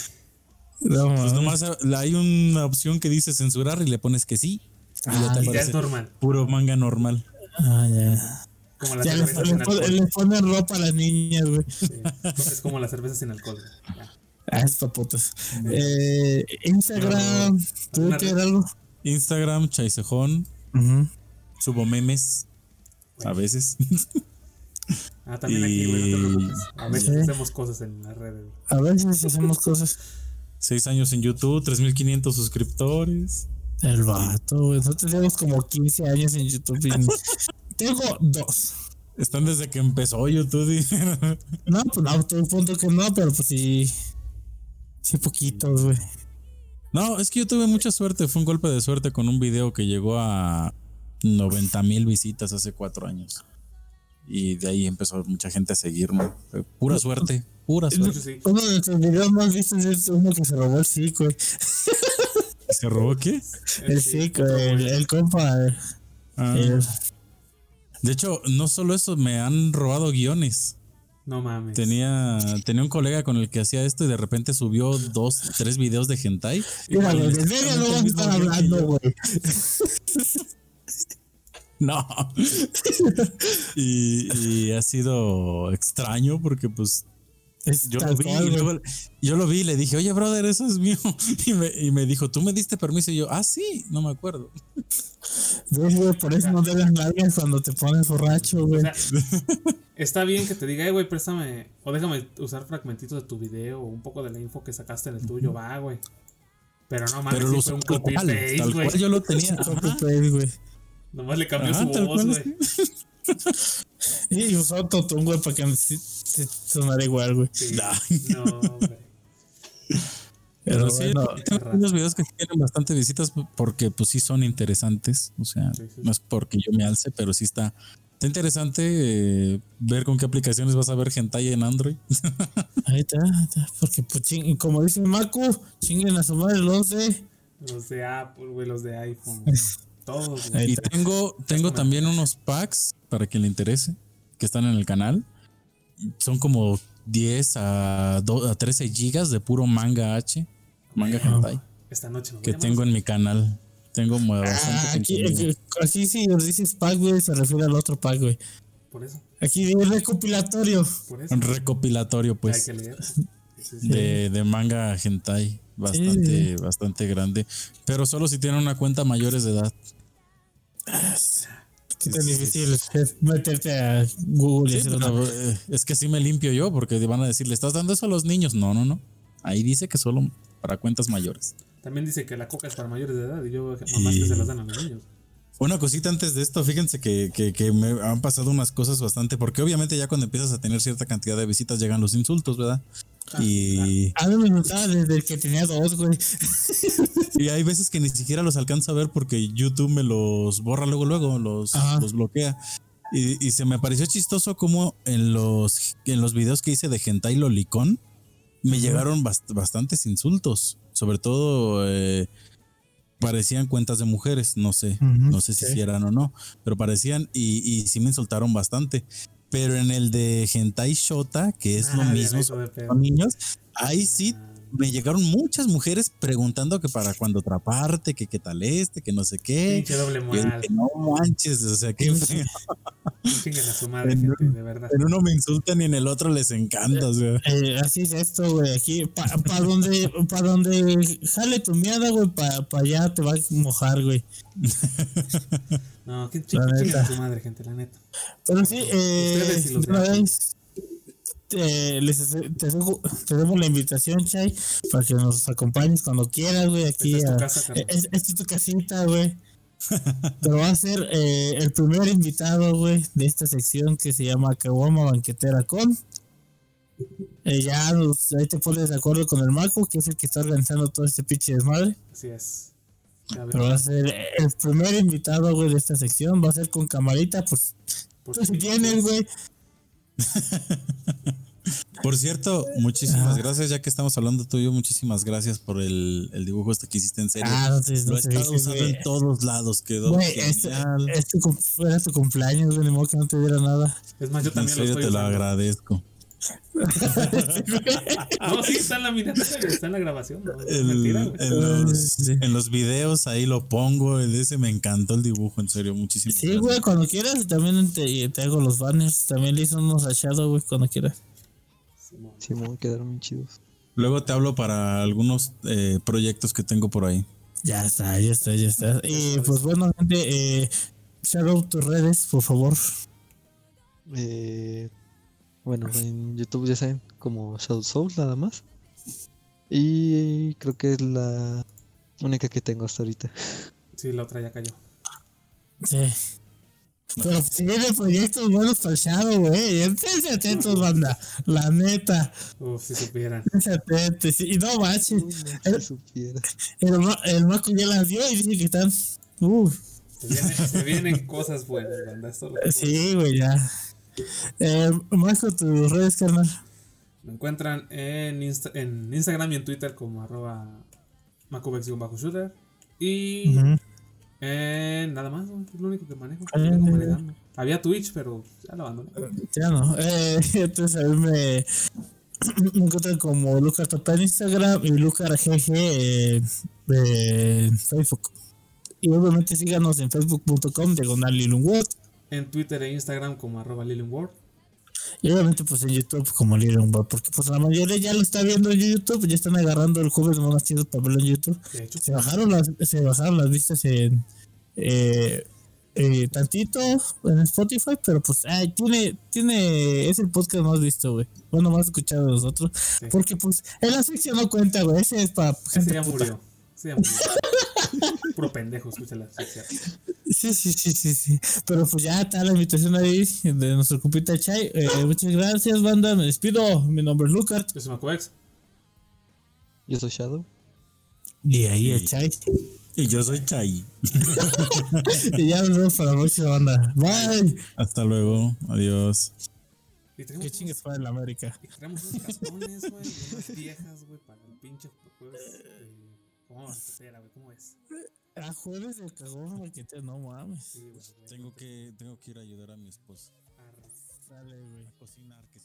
No, Pues nomás hay una opción que dice censurar y le pones que sí. Y ya te Y ya aparece es normal. puro manga normal. Ah, ya. Como la Ya le, sin pon- alcohol. le ponen ropa a las niñas, güey. Sí. Es como la cerveza sin alcohol. Ya. Ah, estos putos. Eh, Instagram, Twitter, Una- algo. Instagram, Chaisejón, subo memes a veces. Ah, también aquí, güey, no te Y- preocupes. A veces Sí. hacemos cosas en las redes. A veces hacemos cosas. Seis años en YouTube, 3500 suscriptores. El vato, güey. Nosotros tenemos como 15 años en YouTube. y- Tengo dos. Están desde que empezó YouTube. No, pues no, todo el punto que no, pero pues sí. Sí, poquitos, güey. no, es que yo tuve mucha suerte. Fue un golpe de suerte con un video que llegó a 90 mil visitas hace cuatro años. Y de ahí empezó mucha gente a seguirme. Pura suerte, pura suerte. sí. Uno de nuestros videos más vistos es uno que se robó el güey. ¿Se robó qué? El SIC, el, el compa. Ah. el- De hecho, no solo eso, me han robado guiones. No mames. Tenía, tenía un colega con el que hacía esto y de repente subió dos, tres videos de hentai. Mira, de verga no a estar hablando, güey. No. y, y ha sido extraño porque pues Es yo lo vi cual, y güey. luego yo lo vi y le dije, oye brother, eso es mío. Y me, y me dijo, ¿tú me diste permiso? Y yo, ah, sí, no me acuerdo. ¿Ves, güey? Por eso no te las nalgas cuando te pones borracho, O güey. sea, está bien que te diga, "Eh, güey, préstame o déjame usar fragmentitos de tu video o un poco de la info que sacaste en el tuyo, va, güey. Pero no mames, Pero sí lo fue un copy cual, paste, tal güey. cual yo lo tenía. Copy güey. Nomás le cambió Ajá, su voz, güey. Y usó autotune, güey, para que sonara igual, güey. Sí. No, güey. Pero, Pero sí, bueno, tengo unos videos que tienen bastante visitas porque pues sí son interesantes. O sea, Sí, sí. no es porque yo me alce, pero sí está, está interesante eh, ver con qué aplicaciones vas a ver hentai en Android. Ahí está, está. Porque, pues, ching, como dice Macu, chinguen a su madre los de. Los de Apple, güey, los de iPhone. güey. Todos, güey. y tengo, tengo también unos packs para quien le interese, que están en el canal. Son como 10 a, do- a 13 gigas de puro manga H, manga hentai, Esta noche que tengo en mi canal. Tengo Ah, aquí, aquí, aquí si dices pack, güey, se refiere al otro pack, güey. Por eso, Aquí dice recopilatorio. por eso. Un recopilatorio, Hay pues, que leer. Sí, sí, sí. de, de manga hentai. Bastante, bastante grande. Pero solo si tienen una cuenta mayores de edad. Tan difícil es meterte a Google y hacer pero, eh, es que sí me limpio yo, porque van a decir, ¿le estás dando eso a los niños? No, no, no. Ahí dice que solo para cuentas mayores. También dice que la coca es para mayores de edad y yo mamás que se las dan a los niños. Una cosita antes de esto, fíjense que, que, que me han pasado unas cosas bastante, porque obviamente ya cuando empiezas a tener cierta cantidad de visitas llegan los insultos, ¿verdad? Y, A mí me gustaba desde que tenía dos, güey. y hay veces que ni siquiera los alcanzo a ver porque YouTube me los borra luego, luego, los, los bloquea. Y, y se me pareció chistoso como en los, en los videos que hice de Hentai Lolicón me llegaron bast- bastantes insultos. Sobre todo eh, parecían cuentas de mujeres, no sé, no sé si eran o no, pero parecían y, y sí me insultaron bastante. Pero en el de Hentai Shota, que es lo Ah, mismo, con niños, ahí sí me llegaron muchas mujeres preguntando que para cuando atraparte, que qué tal este, que no sé qué. Pinche doble moral. dije, no manches, o sea, que Chinguen a su madre, En gente, de verdad. en uno me insultan y en el otro les encanta, o sea. Eh, así es esto, güey. Aquí, para pa donde, pa donde jale tu mierda, güey, para pa allá te va a mojar, güey. No, que neta. a su madre, gente, la neta. Pero sí, eh, Ustedes y los de una vez, te, les te, dejo- te la invitación, Chay, para que nos acompañes cuando quieras, güey, aquí. Esta es tu casa, es- es tu casita, güey. Pero va a ser eh, el primer invitado, güey, de esta sección que se llama Caguama Banquetera con. Eh, ya nos- ahí te pones de acuerdo con el Marco, que es el que está organizando todo este pinche desmadre. Así es. Pero va a ser el primer invitado, güey, de esta sección. Va a ser con camarita, pues por tú si tienes, güey. Por cierto, muchísimas gracias, ya que estamos hablando tú y yo, muchísimas gracias por el, el dibujo este que hiciste en serio. Ah, no Lo no he estado usando en todos lados, quedó Güey, este, genial. era tu cumpleaños, güey, ni modo que no te diera nada. Es más, yo En también lo serio estoy te lo agradezco. No, sí, está en la miniatura, está en la grabación. No, El- en, los, Sí. en los videos ahí lo pongo, el ese me encantó el dibujo, en serio, muchísimas Sí, gracias. güey, cuando quieras también te, te hago los banners. También le hice unos a Shadow, güey, cuando quieras. Sí, me quedaron muy chidos. Luego te hablo para algunos eh, proyectos que tengo por ahí. Ya está, ya está, ya está. Y pues bueno, gente, eh, Shadow, tus redes, por favor. Eh, bueno, en YouTube ya saben, como Shadow Soul nada más. Y creo que es la única que tengo hasta ahorita. Sí, la otra ya cayó. Sí. Pero si vienen proyectos buenos para el Shadow, güey. Esténse atentos, banda. La neta. Uf, si supieran. Esténse atentos. Y no manches. El, si supiera. el, ma- el Marco ya las vio y dice que están. Uf. Se vienen, se vienen cosas buenas, banda. Esto lo que puedo Sí, güey, ya. Eh, Marco, tus redes, carnal. Me encuentran en, Insta- en Instagram y en Twitter como arroba macubex-shooter. Y en nada más, ¿no? es lo único que manejo. Ah. Había Twitch, pero ya lo abandoné. Ya no. Eh, entonces a mí me, me encuentran como Lucar Topa en Instagram y Lucar GG eh, en Facebook. Y obviamente síganos en facebook.com diagonal. En Twitter e Instagram como arroba Liliumworld. Y obviamente pues en YouTube como Lilunwood. Porque pues la mayoría ya lo está viendo en YouTube. Ya están agarrando el jueves más chido para verlo en YouTube. Se bajaron las, se bajaron las vistas en eh, eh, tantito en Spotify, pero pues ay, tiene, tiene, es el podcast más visto, güey. Bueno, más escuchado de nosotros. Sí. Porque pues en la sección no cuenta, güey. Ese es para ese gente ya puta. murió. Ese murió. Puro pendejo, escúchala. sí, sí. Sí, sí, sí, sí, sí. Pero pues ya está la invitación ahí de nuestro compita Chai. Eh, muchas gracias, banda. Me despido. Mi nombre es Lucas. Yo soy Macubex. Yo soy Shadow. Y ahí el Chai. Y yo soy Chay. y ya nos vemos para la próxima banda. Bye. Hasta luego. Adiós. Que chingues para la América. y tenemos unos cascones, güey. y Unas viejas, güey, para el pinche jueves. ¿Cómo banquetera, güey? ¿Cómo es? A jueves de cagón, que te no mames. Sí, güey. güey. Tengo que, tengo que ir a ayudar a mi esposa. Arre. Dale, güey. a cocinar, que.